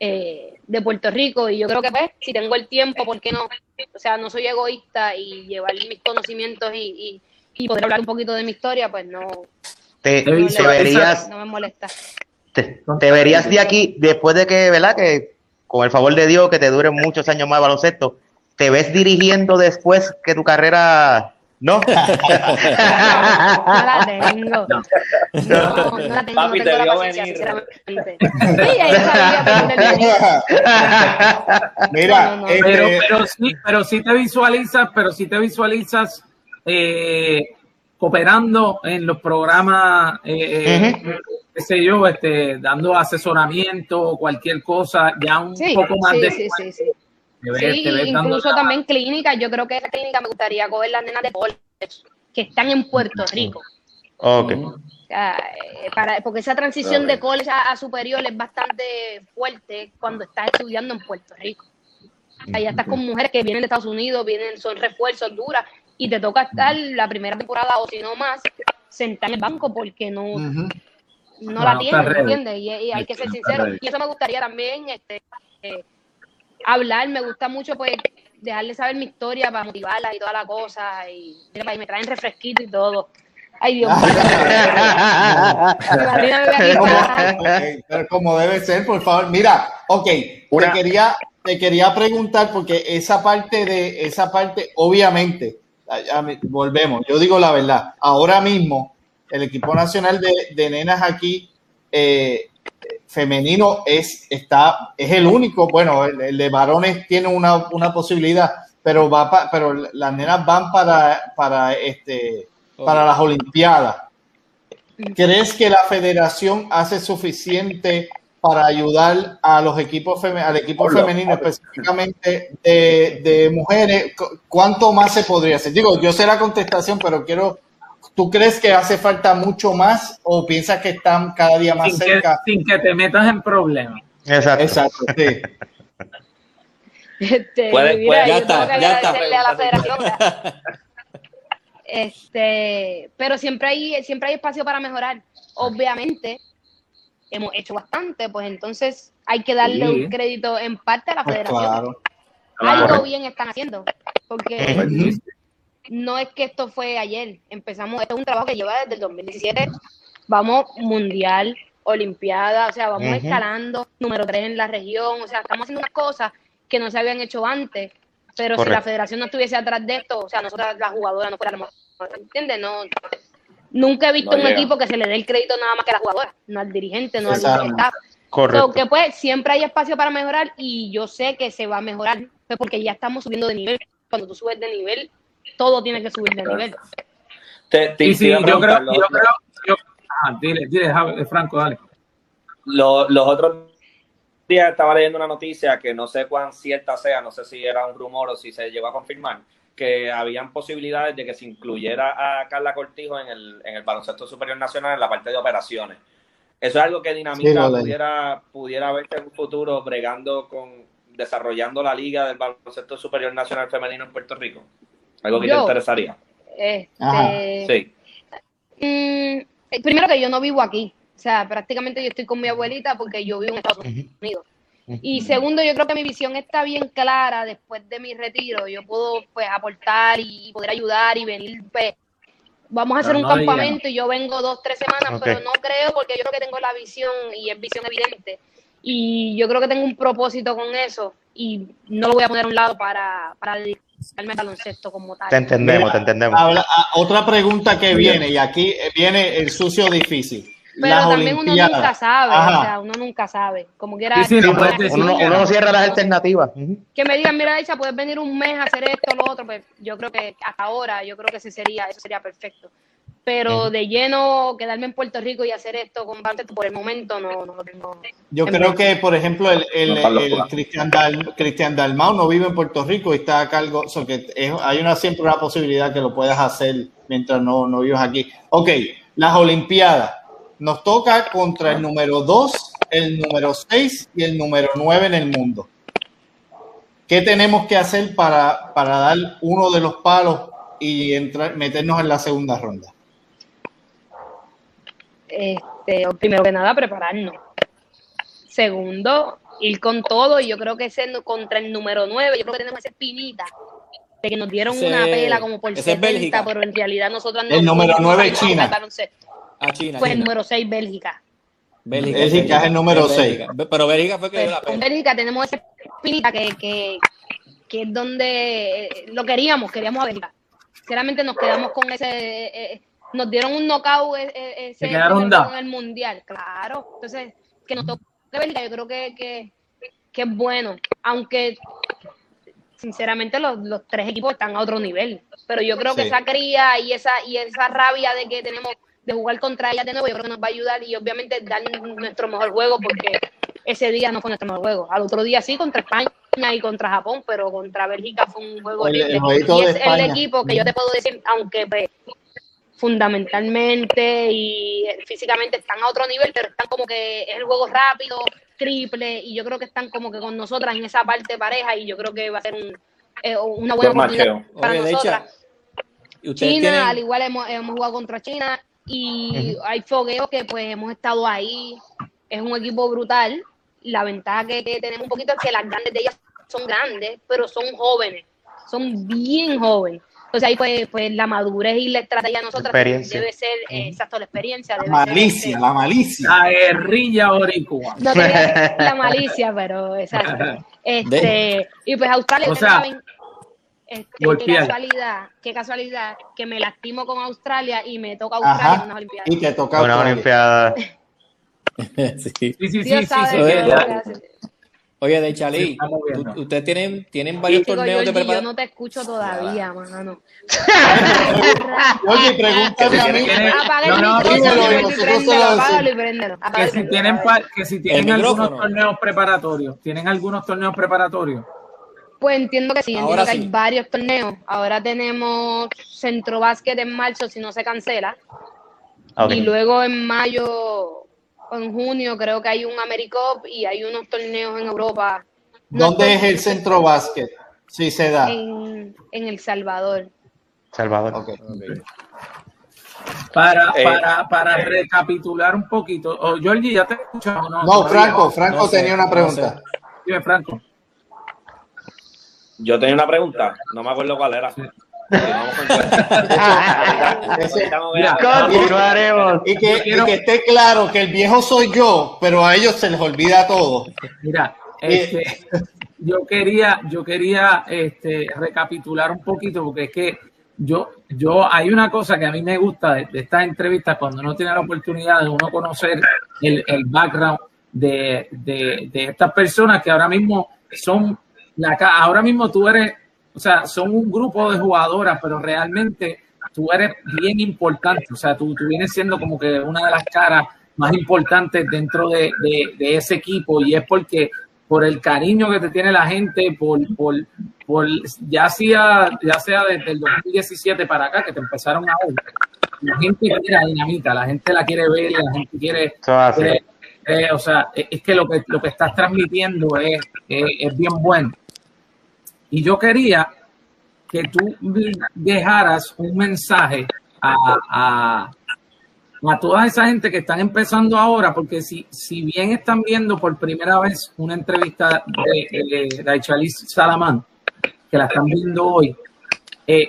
eh, de Puerto Rico y yo creo que pues si tengo el tiempo, ¿por qué no? O sea, no soy egoísta y llevar mis conocimientos y, y, y poder hablar un poquito de mi historia, pues no, Te, Te no, te le- verías, no me molesta. te, te verías de aquí después de que, ¿verdad? Que con el favor de Dios que te duren muchos años más baloncesto, te ves dirigiendo después que tu carrera, ¿no? No la tengo. No. No, no la tengo, Papi, no te tengo la vio venir. Mira, No, no, no. este, Pero, pero sí, pero sí te visualizas, pero sí te visualizas eh, cooperando en los programas, eh, eh, qué sé yo, este, dando asesoramiento, cualquier cosa, ya un Sí, poco más sí, de sí, sí, sí. Te ves- Sí, te ves dando incluso también clínicas. Yo creo que esa clínica me gustaría coger las nenas de college que están en Puerto Rico. Ok. Eh, para, porque esa transición de college a, a superior es bastante fuerte cuando estás estudiando en Puerto Rico. Allá estás con mujeres que vienen de Estados Unidos, vienen, son refuerzos duras, y te toca estar la primera temporada o si no más, sentada en el banco porque no, no No, la ready. ¿entiendes? Y, y hay que ser sincero. Y eso me gustaría también este, eh, hablar, me gusta mucho pues dejarle saber mi historia para motivarla y toda la cosa. Y, me traen refresquito y todo. Ay, Dios mío. Como, ok, pero como debe ser, por favor. Mira, ok, Una- te quería, te quería preguntar porque esa parte de, esa parte, obviamente, me- volvemos, yo digo la verdad, ahora mismo el equipo nacional de, de nenas aquí eh, femenino es, está, es el único, bueno, el, el de varones tiene una, una posibilidad, pero va pa- pero las nenas van para, para este para las Olimpiadas. ¿Crees que la federación hace suficiente para ayudar a los equipos al equipo femenino específicamente de, de mujeres? Cu- ¿Cuánto más se podría hacer? Digo, yo sé la contestación, pero quiero, ¿tú crees que hace falta mucho más o piensas que están cada día más sin, que, cerca? sin que te metas en problemas. Exacto. Exacto, sí. Este, Puede- mira, puede- ya está, que ya está. Este, pero siempre hay, siempre hay espacio para mejorar. Obviamente, hemos hecho bastante, pues entonces hay que darle Sí. un crédito en parte a la Pues federación. claro. Algo Claro. bien están haciendo, porque Ujú. No es que esto fue ayer. Empezamos, esto es un trabajo que lleva desde el 2017. Vamos mundial, Olimpiada, o sea, vamos escalando, número tres en la región, o sea, estamos haciendo unas cosas que no se habían hecho antes, pero si la federación no estuviese atrás de esto, o sea, nosotras las jugadoras no fuéramos, ¿entiendes? No, nunca he visto No un llega. equipo que se le dé el crédito nada más que a la jugadora, no al dirigente, no al staff. Correcto. So, que pues siempre hay espacio para mejorar y yo sé que se va a mejorar pues, porque ya estamos subiendo de nivel. Cuando tú subes de nivel, todo tiene que subir de nivel. Te, te- Sí, yo creo, yo los- creo, yo- ah, dile, dile, Javi- Franco, dale. Lo- los otros días estaba leyendo una noticia que no sé cuán cierta sea, no sé si era un rumor o si se llegó a confirmar, que habían posibilidades de que se incluyera a Carla Cortijo en el, en el baloncesto superior nacional en la parte de operaciones. Eso es algo que Dinamita pudiera, pudiera verse en un futuro bregando con, desarrollando la liga del baloncesto superior nacional femenino en Puerto Rico. Algo que te interesaría. Este, Sí. mm, primero que yo no vivo aquí. O sea, prácticamente yo estoy con mi abuelita porque yo vivo en Estados Unidos. Y segundo, yo creo que mi visión está bien clara después de mi retiro. Yo puedo pues aportar y poder ayudar y venir, pues, vamos a hacer No, un no campamento y yo vengo dos, tres semanas, pero no creo porque yo creo que tengo la visión y es visión evidente. Y yo creo que tengo un propósito con eso y no lo voy a poner a un lado para, para al baloncesto como tal. Te entendemos, Mira, te entendemos. Habla- ah, otra pregunta que viene, y aquí eh, viene el sucio difícil. Pero Las también uno nunca sabe, Ajá. o sea, uno nunca sabe. Como quiera, Sí, sí, no Uno, uno no cierra las alternativas. Que me digan, mira, Aicha, puedes venir un mes a hacer esto, lo otro, pues yo creo que hasta ahora, yo creo que ese sería, eso sería perfecto. Pero de lleno, quedarme en Puerto Rico y hacer esto con por el momento no, no lo tengo. Yo creo que, por ejemplo, el, el. Cristian, Dal- Cristian Dalmau no vive en Puerto Rico y está a cargo, o sea, que es- hay una siempre una posibilidad que lo puedas hacer mientras no, no vivas aquí. Ok, las Olimpiadas. Nos toca contra el número 2, el número 6 y el número 9 en el mundo. ¿Qué tenemos que hacer para, para dar uno de los palos y entrar, meternos en la segunda ronda? Este, primero que nada, prepararnos. Segundo, ir con todo. Y yo creo que ese no- contra el número 9, yo creo que tenemos esa espinita de que nos dieron Ese- una pela como por ese es 70, Bélgica. pero en realidad nosotros no El número no nueve, sabemos China. jugar baloncesto. A China. Pues el número 6, Bélgica. Bélgica, Bélgica es el número Bélgica. Pero Bélgica fue que dio Pues, la pena. Bélgica tenemos esa espinita que, que, que es donde eh, lo queríamos, queríamos a Bélgica. Sinceramente nos quedamos con ese, eh, eh, nos dieron un knockout eh, eh, ese Se quedaron en el mundial, claro. Entonces, que nos toque Bélgica, yo creo que, que, que es bueno, aunque sinceramente los, los tres equipos están a otro nivel, pero yo creo que esa cría y esa y esa rabia de que tenemos de jugar contra ellas de nuevo, yo creo que nos va a ayudar y obviamente dar nuestro mejor juego porque ese día no fue nuestro mejor juego. Al otro día sí, contra España y contra Japón, pero contra Bélgica fue un juego El- el horrible. y es el equipo que yo te puedo decir, aunque pues, fundamentalmente y físicamente están a otro nivel, pero están como que es el juego rápido, triple, y yo creo que están como que con nosotras en esa parte pareja y yo creo que va a ser un, eh, una buena oportunidad para Oye, de hecho, nosotras. China, tienen- al igual hemos, hemos jugado contra China y hay fogueos que pues hemos estado ahí. Es un equipo brutal. La ventaja que, que tenemos un poquito es que las grandes de ellas son grandes, pero son jóvenes. Son bien jóvenes. Entonces ahí pues, pues la madurez y la estrategia de nosotras Experiencia. debe ser, eh, exacto, la experiencia. La ser, malicia, la malicia. La guerrilla no tenía la malicia, pero exacto. Este, y pues Australia, O ustedes sea, saben, este, qué casualidad, qué casualidad que me lastimo con Australia y me toca Australia en unas Olimpiadas. Y te toca Una Australia. Olimpiada. Sí. Sí, sí, sí, sí, sabe sí, Oye, de Chalí, ustedes tienen, tienen varios Digo, torneos de Georgie, yo preparación. no te escucho todavía, mano. Oye, pregúntame a mí. Apaga el micrófono, apágalo y préndelo. que si tienen que si tienen algunos torneos preparatorios, tienen algunos torneos preparatorios. Pues entiendo que sí, entiendo Ahora que sí. hay varios torneos. Ahora tenemos Centro Básquet en marzo, si no se cancela. Y luego en mayo en junio creo que hay un AmeriCup y hay unos torneos en Europa. No ¿Dónde es el centro básquet? Sí, se da. En, en El Salvador. Salvador. Ok. Para, Eh. para, para recapitular un poquito. Oh, Georgie, ¿ya te escuchamos? No, No. Franco, Franco No sé, tenía una no pregunta. Dime, Franco. Yo tenía una pregunta, no me acuerdo cuál era. Continuamos con Mira, Continuaremos. Y que, y quiero- que esté claro que el viejo soy yo, pero a ellos se les olvida todo. Mira, Eh. este, yo quería, yo quería este, recapitular un poquito, porque es que yo, yo, hay una cosa que a mí me gusta de, de estas entrevistas, cuando uno tiene la oportunidad de uno conocer el, el background de, de, de estas personas que ahora mismo son, la, ahora mismo tú eres, o sea, son un grupo de jugadoras, pero realmente tú eres bien importante, o sea, tú, tú vienes siendo como que una de las caras más importantes dentro de, de- de ese equipo. Y es porque por el cariño que te tiene la gente, por, por, por ya sea, ya sea desde el 2017 para acá que te empezaron a ver, la gente quiere a dinamita, la gente la quiere ver, la gente quiere, eh, o sea, es, es que lo que lo que estás transmitiendo es, es, es bien bueno. Y yo quería que tú dejaras un mensaje a, a, a toda esa gente que están empezando ahora, porque si, si bien están viendo por primera vez una entrevista de, de, de Salamán, que la están viendo hoy, eh,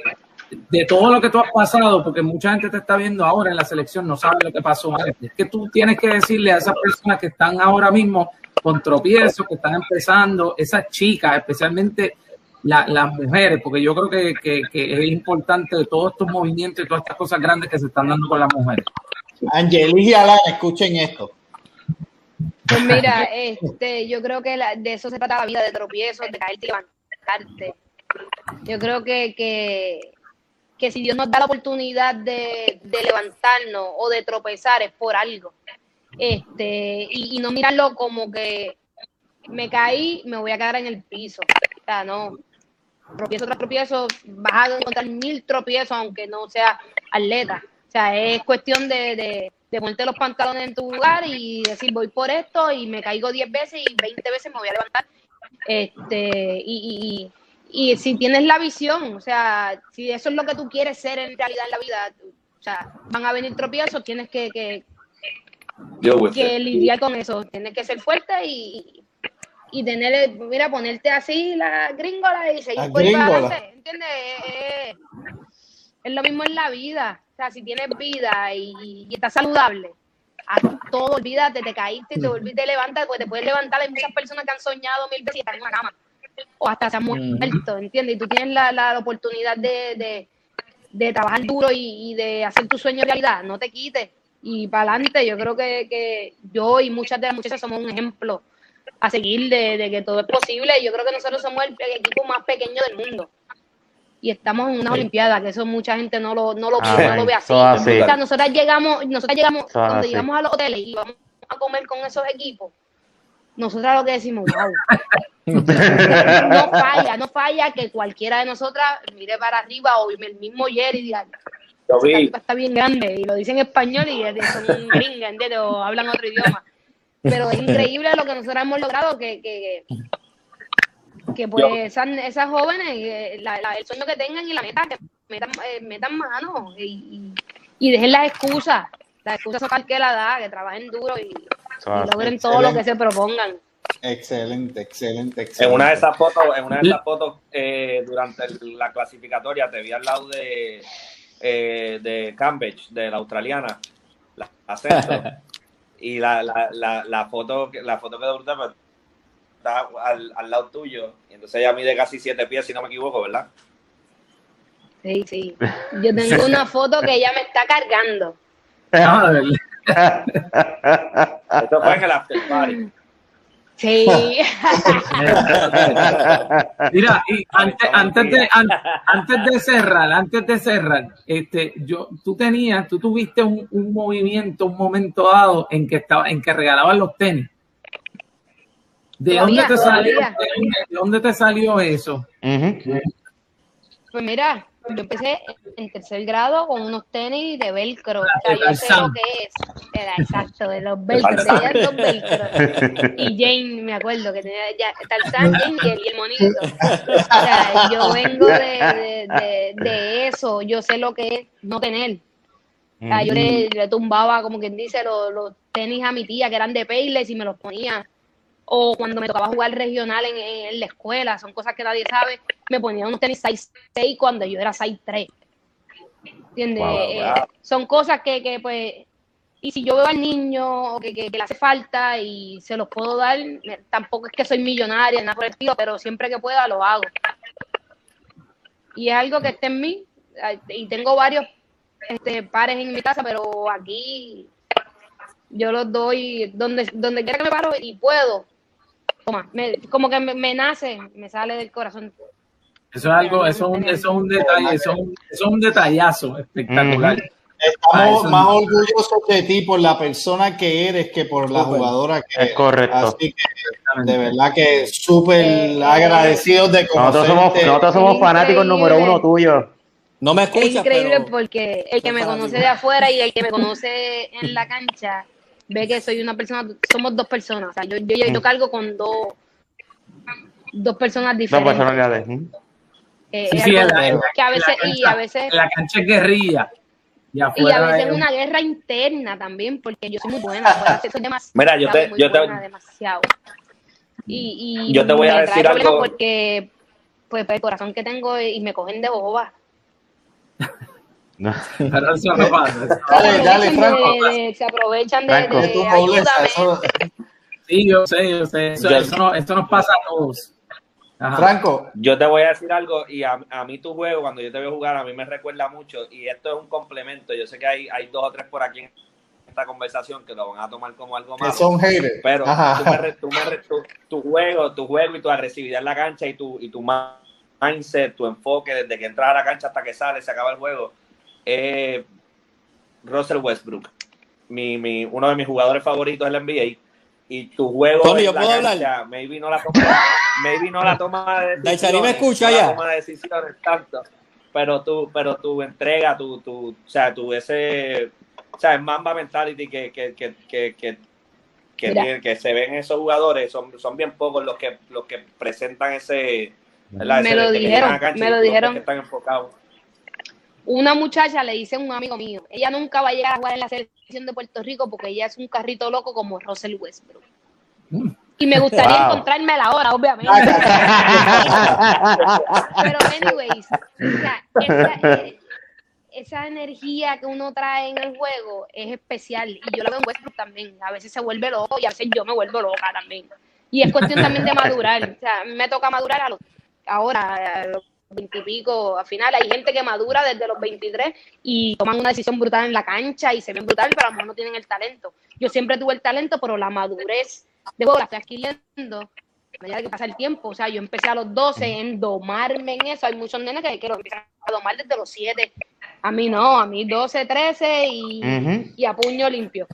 de todo lo que tú has pasado, porque mucha gente te está viendo ahora en la selección, no sabe lo que pasó antes, es que tú tienes que decirle a esas personas que están ahora mismo con tropiezos, que están empezando, esas chicas, especialmente la- las mujeres, porque yo creo que, que- que es importante de todos estos movimientos y todas estas cosas grandes que se están dando con las mujeres. Angelis y Alan, escuchen esto. Pues mira, este, yo creo que la- de eso se trata la vida, de tropiezos, de caerte y levantarte. Yo creo que, que, que si Dios nos da la oportunidad de, de levantarnos o de tropezar es por algo. Este, y, y no mirarlo como que me caí, me voy a quedar en el piso. O sea, no. Tropiezo tras tropiezo, vas a encontrar mil tropiezos, aunque no sea atleta. O sea, es cuestión de, de, de ponerte los pantalones en tu lugar y decir, voy por esto y me caigo 10 veces y 20 veces me voy a levantar. Este, y, y, y si tienes la visión, o sea, si eso es lo que tú quieres ser en realidad en la vida, o sea, van a venir tropiezos, tienes que, que, que lidiar con eso, tienes que ser fuerte y, y tener, mira, ponerte así la gringola y seguir por adelante, ¿entiendes? Es, lo mismo en la vida, o sea, si tienes vida y, y estás saludable, haz todo, olvídate, te caíste, te volviste, te levantas, pues te puedes levantar, hay muchas personas que han soñado mil veces y están en una cama, o hasta se han muerto, ¿entiendes? Y tú tienes la, la oportunidad de, de, de trabajar duro y, y de hacer tu sueño realidad, no te quites y para adelante. Yo creo que, que yo y muchas de las muchachas somos un ejemplo a seguir de, de que todo es posible. Yo creo que nosotros somos el, el equipo más pequeño del mundo y estamos en una olimpiada, que eso mucha gente no lo, no lo, no lo ve así. Así. O sea, nosotras llegamos, nosotras llegamos, cuando así. llegamos a los hoteles y vamos a comer con esos equipos, nosotras lo que decimos, wow, no falla, no falla que cualquiera de nosotras mire para arriba o el mismo Jerry diga, está bien grande y lo dicen en español y son gringas, ¿entiendes? O hablan otro idioma. Pero es increíble lo que nosotros hemos logrado, que, que, que pues esas, esas jóvenes, eh, la- la- el sueño que tengan y la meta, que metan, eh, metan mano y, y, y dejen las excusas. Las excusas son que la da, que trabajen duro y, logren todo lo que se propongan. Excelente, excelente, excelente. En una de esas fotos, en una de esas fotos eh, durante la clasificatoria te vi al lado de, eh, de Cambridge, de la australiana, la acento. y la, la, la, la foto que- la foto quedó brutal, pero está al, al lado tuyo. Y entonces ella mide casi siete pies, si no me equivoco, ¿verdad? Sí, sí. Yo tengo una foto que ella me está cargando. Esto fue en el after party. Sí. Mira, y antes, antes, de, an- antes de cerrar, antes de cerrar, este, yo, tú tenías, tú tuviste un, un movimiento, un momento dado en que estaba, en que regalaban los tenis. ¿De Todavía, dónde te salió? ¿De dónde, de dónde te salió eso? Pues mira, yo empecé en tercer grado con unos tenis de velcro. O sea, yo sé lo que es. Exacto, de los velcro. Tenía dos velcro. Y Jane, me acuerdo que tenía ya Tarzán, Jane y el, y el monito. O sea, yo vengo de, de, de, de eso. Yo sé lo que es no tener. O sea, yo le, le tumbaba, como quien dice, los, los tenis a mi tía que eran de Payless y me los ponía. o cuando me tocaba jugar regional en, en la escuela, son cosas que nadie sabe, me ponían unos tenis 6'6 cuando yo era 6'3. ¿Entiendes? Wow, Eh, son cosas que, que, pues, y si yo veo al niño o que, que- que le hace falta y se los puedo dar, tampoco es que soy millonaria, nada por el estilo, pero siempre que pueda lo hago. Y es algo que está en mí, y tengo varios este, pares en mi casa, pero aquí yo los doy donde, donde quiera que me paro y puedo. Toma, me- como que me, me nace, me sale del corazón. Eso es algo, eso es un, eso es un detalle, eso es un, eso es un detallazo espectacular. Estamos Ah, eso más no. orgullosos de ti por la persona que eres que por la jugadora que Es eres. correcto. Así que de verdad que súper Eh, agradecidos de Nosotros somos, conocerte. nosotros somos Increíble. fanáticos número uno tuyos. No me Es escuchas, increíble pero porque el que me conoce de afuera y el que me conoce en la cancha ve que soy una persona, somos dos personas. O sea, yo, yo, yo, yo cargo con dos, dos personas Dos diferentes. personalidades. ¿Mm? Eh, Sí, es sí, la- la- que a la veces, y cancha- a veces, En la cancha es guerrilla. Y y a veces es- una guerra interna también, porque yo soy muy buena, afuera soy demasiado, Mira, yo te- yo te- buena, demasiado. Y, y Yo te voy a decir algo. Porque, pues, el corazón que tengo y me cogen de boba. No. Pero eso no pasa. Dale, dale, Se aprovechan Franco. de- de- se aprovechan de, Franco. de De ayúdame. eso- Sí, yo sé, yo sé. Eso, Yo- eso no, esto nos pasa a todos. Ajá. Franco, Yo te voy a decir algo y a, a mí tu juego, cuando yo te veo jugar, a mí me recuerda mucho y esto es un complemento. Yo sé que hay, hay dos o tres por aquí en esta conversación que lo van a tomar como algo que malo. son haters. Pero Ajá. tú me re- tú me re- tu, tu juego, tu juego y tu agresividad en la cancha y tu, y tu mindset, tu enfoque desde que entras a la cancha hasta que sales, se acaba el juego, es Russell Westbrook. Mi, mi, uno de mis jugadores favoritos en la NBA. Y tu juego Tony, en ¿yo la puedo cancha, hablar? maybe no la toma, maybe no la toma de Daichari me decisiones, escucha no la ya. toma de decisiones tanto, pero tu, pero tu entrega, tu, tu, o sea, tu ese, o sea, es Mamba mentality que, que, que, que, que, que, que se ven esos jugadores, son, son bien pocos los que, los que presentan ese, ¿verdad? Me Ese lo dijeron, la me lo dijeron. que están enfocados. Una muchacha le dice a un amigo mío, ella nunca va a llegar a jugar en la selección de Puerto Rico porque ella es un carrito loco como Russell Westbrook. Y me gustaría Wow. encontrármela ahora, obviamente. Pero, anyways, o sea, esa, eh, esa energía que uno trae en el juego es especial. Y yo la veo en Westbrook también. A veces se vuelve loco y a veces yo me vuelvo loca también. Y es cuestión también de madurar. O sea, a me toca madurar a los, ahora, a los veintipico. Al final hay gente que madura desde los 23 y toman una decisión brutal en la cancha y se ven brutal, pero a lo mejor no tienen el talento. Yo siempre tuve el talento, pero la madurez de juego la estoy adquiriendo a medida que pasa el tiempo. O sea, yo empecé a los 12 en domarme en eso. Hay muchos nenes que, que lo empiezan a domar desde los 7. A mí no, a mí 12, 13 y, a puño limpio.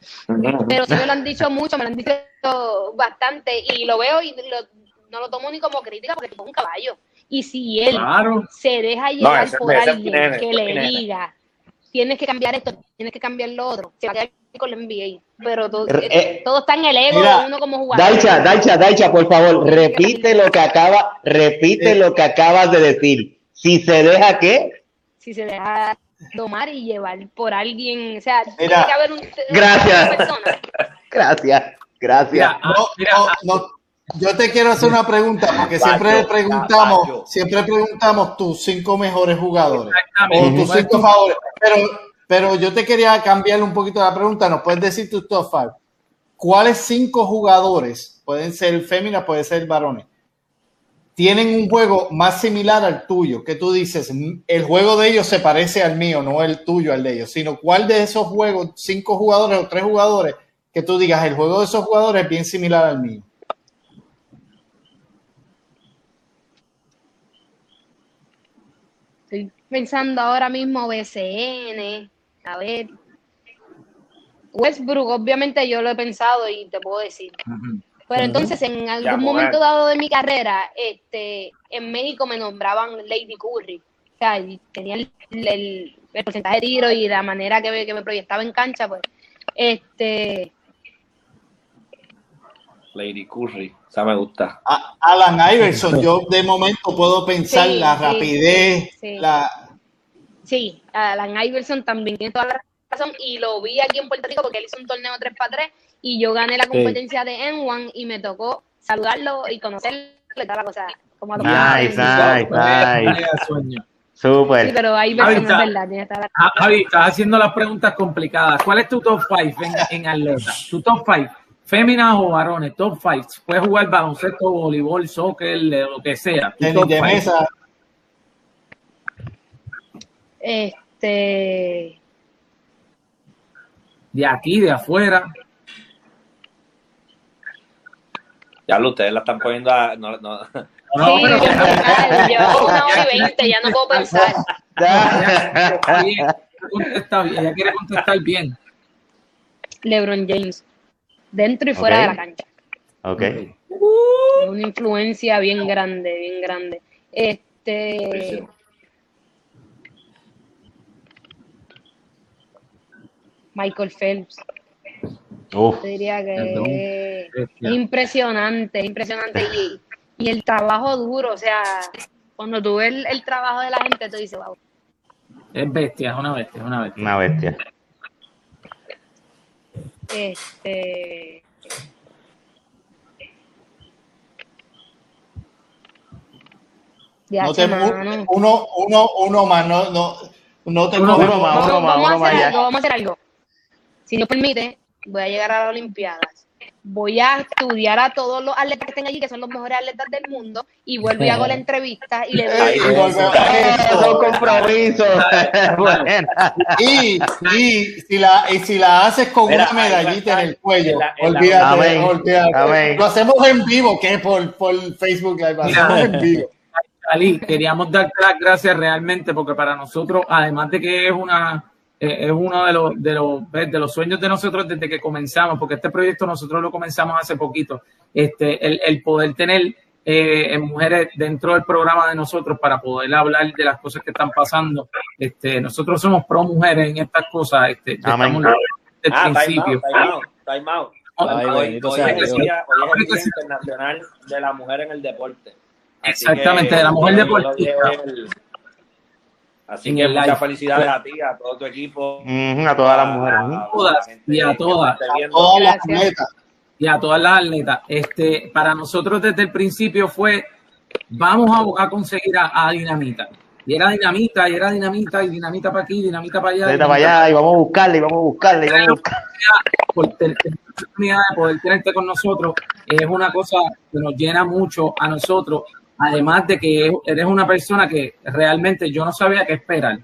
Pero sí me lo han dicho mucho, me lo han dicho bastante y lo veo y lo- no lo tomo ni como crítica porque es un caballo. Y si él Claro. se deja llevar ese- por ese alguien nene, que le diga, tienes que cambiar esto, tienes que cambiar lo otro, se va a quedar con la NBA. Pero todo, Eh, eh, todo está en el ego mira, de uno como jugador. Daicha, Daicha, Daicha, por favor, repite lo que acaba, repite lo que acabas de decir. Si se deja qué, si se deja domar y llevar por alguien, o sea, Mira, tiene que haber un, gracias. una persona. gracias, gracias. Ah, No, no, no. Yo te quiero hacer una pregunta, porque siempre preguntamos, caballo. siempre preguntamos tus cinco mejores jugadores o tus cinco favoritos. Pero, pero yo te quería cambiar un poquito la pregunta. ¿Nos puedes decir tus top five? ¿Cuáles cinco jugadores, pueden ser féminas, pueden ser varones, tienen un juego más similar al tuyo? Que tú dices, "Mm, el juego de ellos se parece al mío, no el tuyo al de ellos, sino cuál de esos juegos, cinco jugadores o tres jugadores, que tú digas, el juego de esos jugadores es bien similar al mío. Estoy pensando ahora mismo BCN, a ver. Westbrook, obviamente yo lo he pensado y te puedo decir. Pero entonces en algún Ya, momento dado de mi carrera, este, en México me nombraban Lady Curry. O sea, tenía el, el- el porcentaje de tiro y la manera que me, que me proyectaba en cancha, pues. Este, Lady Curry, o sea, me gusta. A- Alan Iverson, yo de momento puedo pensar Sí, la sí, rapidez, sí. la sí, Alan Iverson también tiene toda la razón y lo vi aquí en Puerto Rico porque él hizo un torneo 3x3 y yo gané la competencia de N1 y me tocó saludarlo y conocerlo y toda la cosa. Como Nice, nice, nice. Sueño. Sí, Súper. pero Ahí versiones está. verdad. que estar- Ja- Javi, estás haciendo las preguntas complicadas. ¿Cuál es tu top 5 en, en atleta? Tu top 5, féminas o varones, top 5. Puedes jugar baloncesto, voleibol, soccer, lo que sea. Tenis de mesa. Este. De aquí, de afuera. Ya lo ustedes la están poniendo a. No, no. No, sí, pero- yo, una hora y veinte, ya no puedo pensar. Bien, contesta bien, ella quiere contestar bien. LeBron James. Dentro y fuera de la cancha. Ok. Una influencia bien grande, bien grande. Este. Michael Phelps. Uf. Yo diría que impresionante, es impresionante. Y, y el trabajo duro, o sea, cuando tú ves el, el trabajo de la gente, tú dices, wow. Es bestia, es una bestia, es una bestia. Una bestia. Este. Ya, No te, mano. uno, uno, uno más, no, no, no te Uno- más, Vamos, uno más, vamos uno a más hacer ya. algo, vamos a hacer algo. Si Dios permite, voy a llegar a las Olimpiadas. Voy a estudiar a todos los atletas que estén allí, que son los mejores atletas del mundo, y vuelvo y hago la entrevista y le doy. Y Eso. Y, y si la, y si la haces con Mira, una medallita en el cuello, en la- en la- olvídate, Amén. olvídate. Amén. Lo hacemos en vivo, que es por, por Facebook Live, lo hacemos en vivo. Ali, queríamos darte las gracias realmente porque para nosotros, además de que es una es uno de los de los de los sueños de nosotros desde que comenzamos, porque este proyecto nosotros lo comenzamos hace poquito, este el, el poder tener eh, mujeres dentro del programa de nosotros para poder hablar de las cosas que están pasando. Este, nosotros somos pro mujeres en estas cosas, este, ya Amén. estamos desde Ah, el principio. out, time out, time out. Ay, Hoy, es el día, Internacional de la Mujer en el Deporte. Así Exactamente, que, de la mujer deportista. Así En que muchas live. felicidades a ti, a todo tu equipo. A todas las mujeres. a Todas, y a todas. Todas las atletas. y a todas las atletas. Este, para nosotros desde el principio fue, vamos a, a conseguir a, a Dinamita. Y era Dinamita, y era Dinamita, y Dinamita para aquí, Dinamita para allá. Dinamita para allá y vamos a buscarle, y vamos a buscarle, y vamos a buscarle. por tener la oportunidad de poder tenerte con nosotros es una cosa que nos llena mucho a nosotros, además de que eres una persona que realmente yo no sabía qué esperar.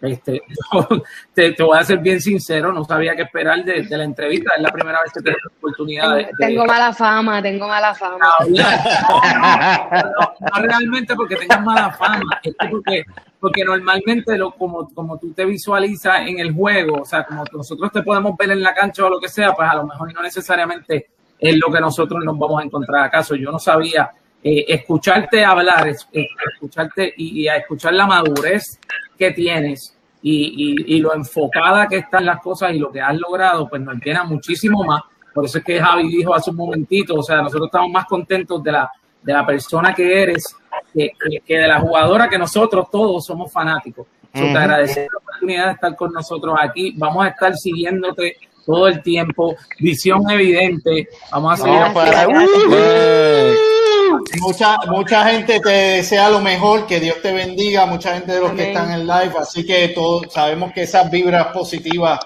Este, te, te voy a ser bien sincero, no sabía qué esperar de, de la entrevista, es la primera vez que tengo la oportunidad de, Tengo, de- tengo mala fama, tengo mala fama. no, no realmente porque tengas mala fama, es que porque, porque normalmente lo, como, como tú te visualizas en el juego, o sea, como nosotros te podemos ver en la cancha o lo que sea, pues a lo mejor no necesariamente es lo que nosotros nos vamos a encontrar acaso. Yo no sabía eh, escucharte hablar, es- escucharte y, y a escuchar la madurez que tienes y, y, y lo enfocada que están las cosas y lo que has logrado, pues nos llena muchísimo más. Por eso es que Javi dijo hace un momentito, o sea, nosotros estamos más contentos de la, de la persona que eres que, que- de la jugadora que nosotros todos somos fanáticos. Te agradecemos la oportunidad de estar con nosotros aquí. Vamos a estar siguiéndote todo el tiempo. Visión evidente. Vamos a seguir. Gracias. Mucha, mucha gente te desea lo mejor, que Dios te bendiga, mucha gente de los que están en live, así que todos sabemos que esas vibras positivas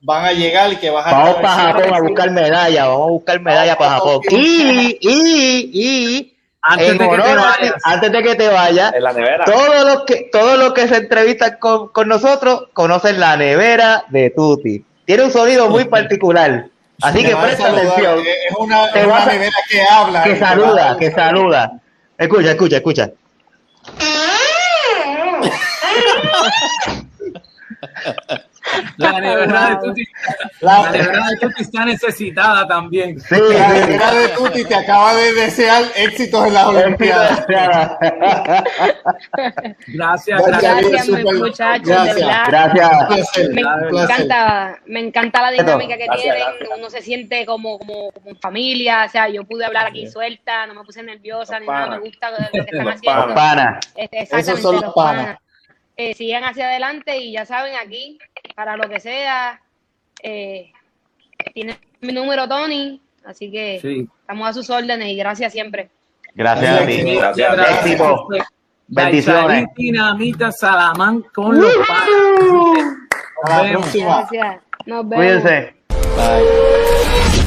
van a llegar y que vas a Vamos para Japón a buscar medalla, vamos a buscar medalla para Japón. Y, y, y, Antes en de que te antes de que te vayas, En la nevera. todos los que, todos los que se entrevistan con, con nosotros conocen la nevera de Tuti. Tiene un sonido muy particular. Así que presta atención. Es una, Te es una vas a- nevera que habla. Que a- saluda, que saluda. Escucha, escucha, escucha. La nevera de Tuti, La- la nevera de Tuti está necesitada también. Sí, La nevera de Tuti te acaba de desear éxitos en las Olimpiadas. Gracias, Gracias, gracias. Muchachos, gracias. de verdad. Gracias. Me placer. encanta, me encanta la dinámica que Gracias, tienen, gracias. uno se siente como, como, como en familia, o sea, yo pude hablar aquí suelta, no me puse nerviosa ni nada, me gusta lo que están Los haciendo. panas. Pana. Este, Esos exactamente, son los los panas. panas. Eh, sigan hacia adelante y ya saben, aquí, para lo que sea, eh, tienes mi número, Tony, Así que Sí. estamos a sus órdenes y gracias siempre. Gracias a ti. Gracias. Éxito. Bendiciones. Dinamita Salamán con los vemos. Gracias. Nos vemos. Cuídense. Bye.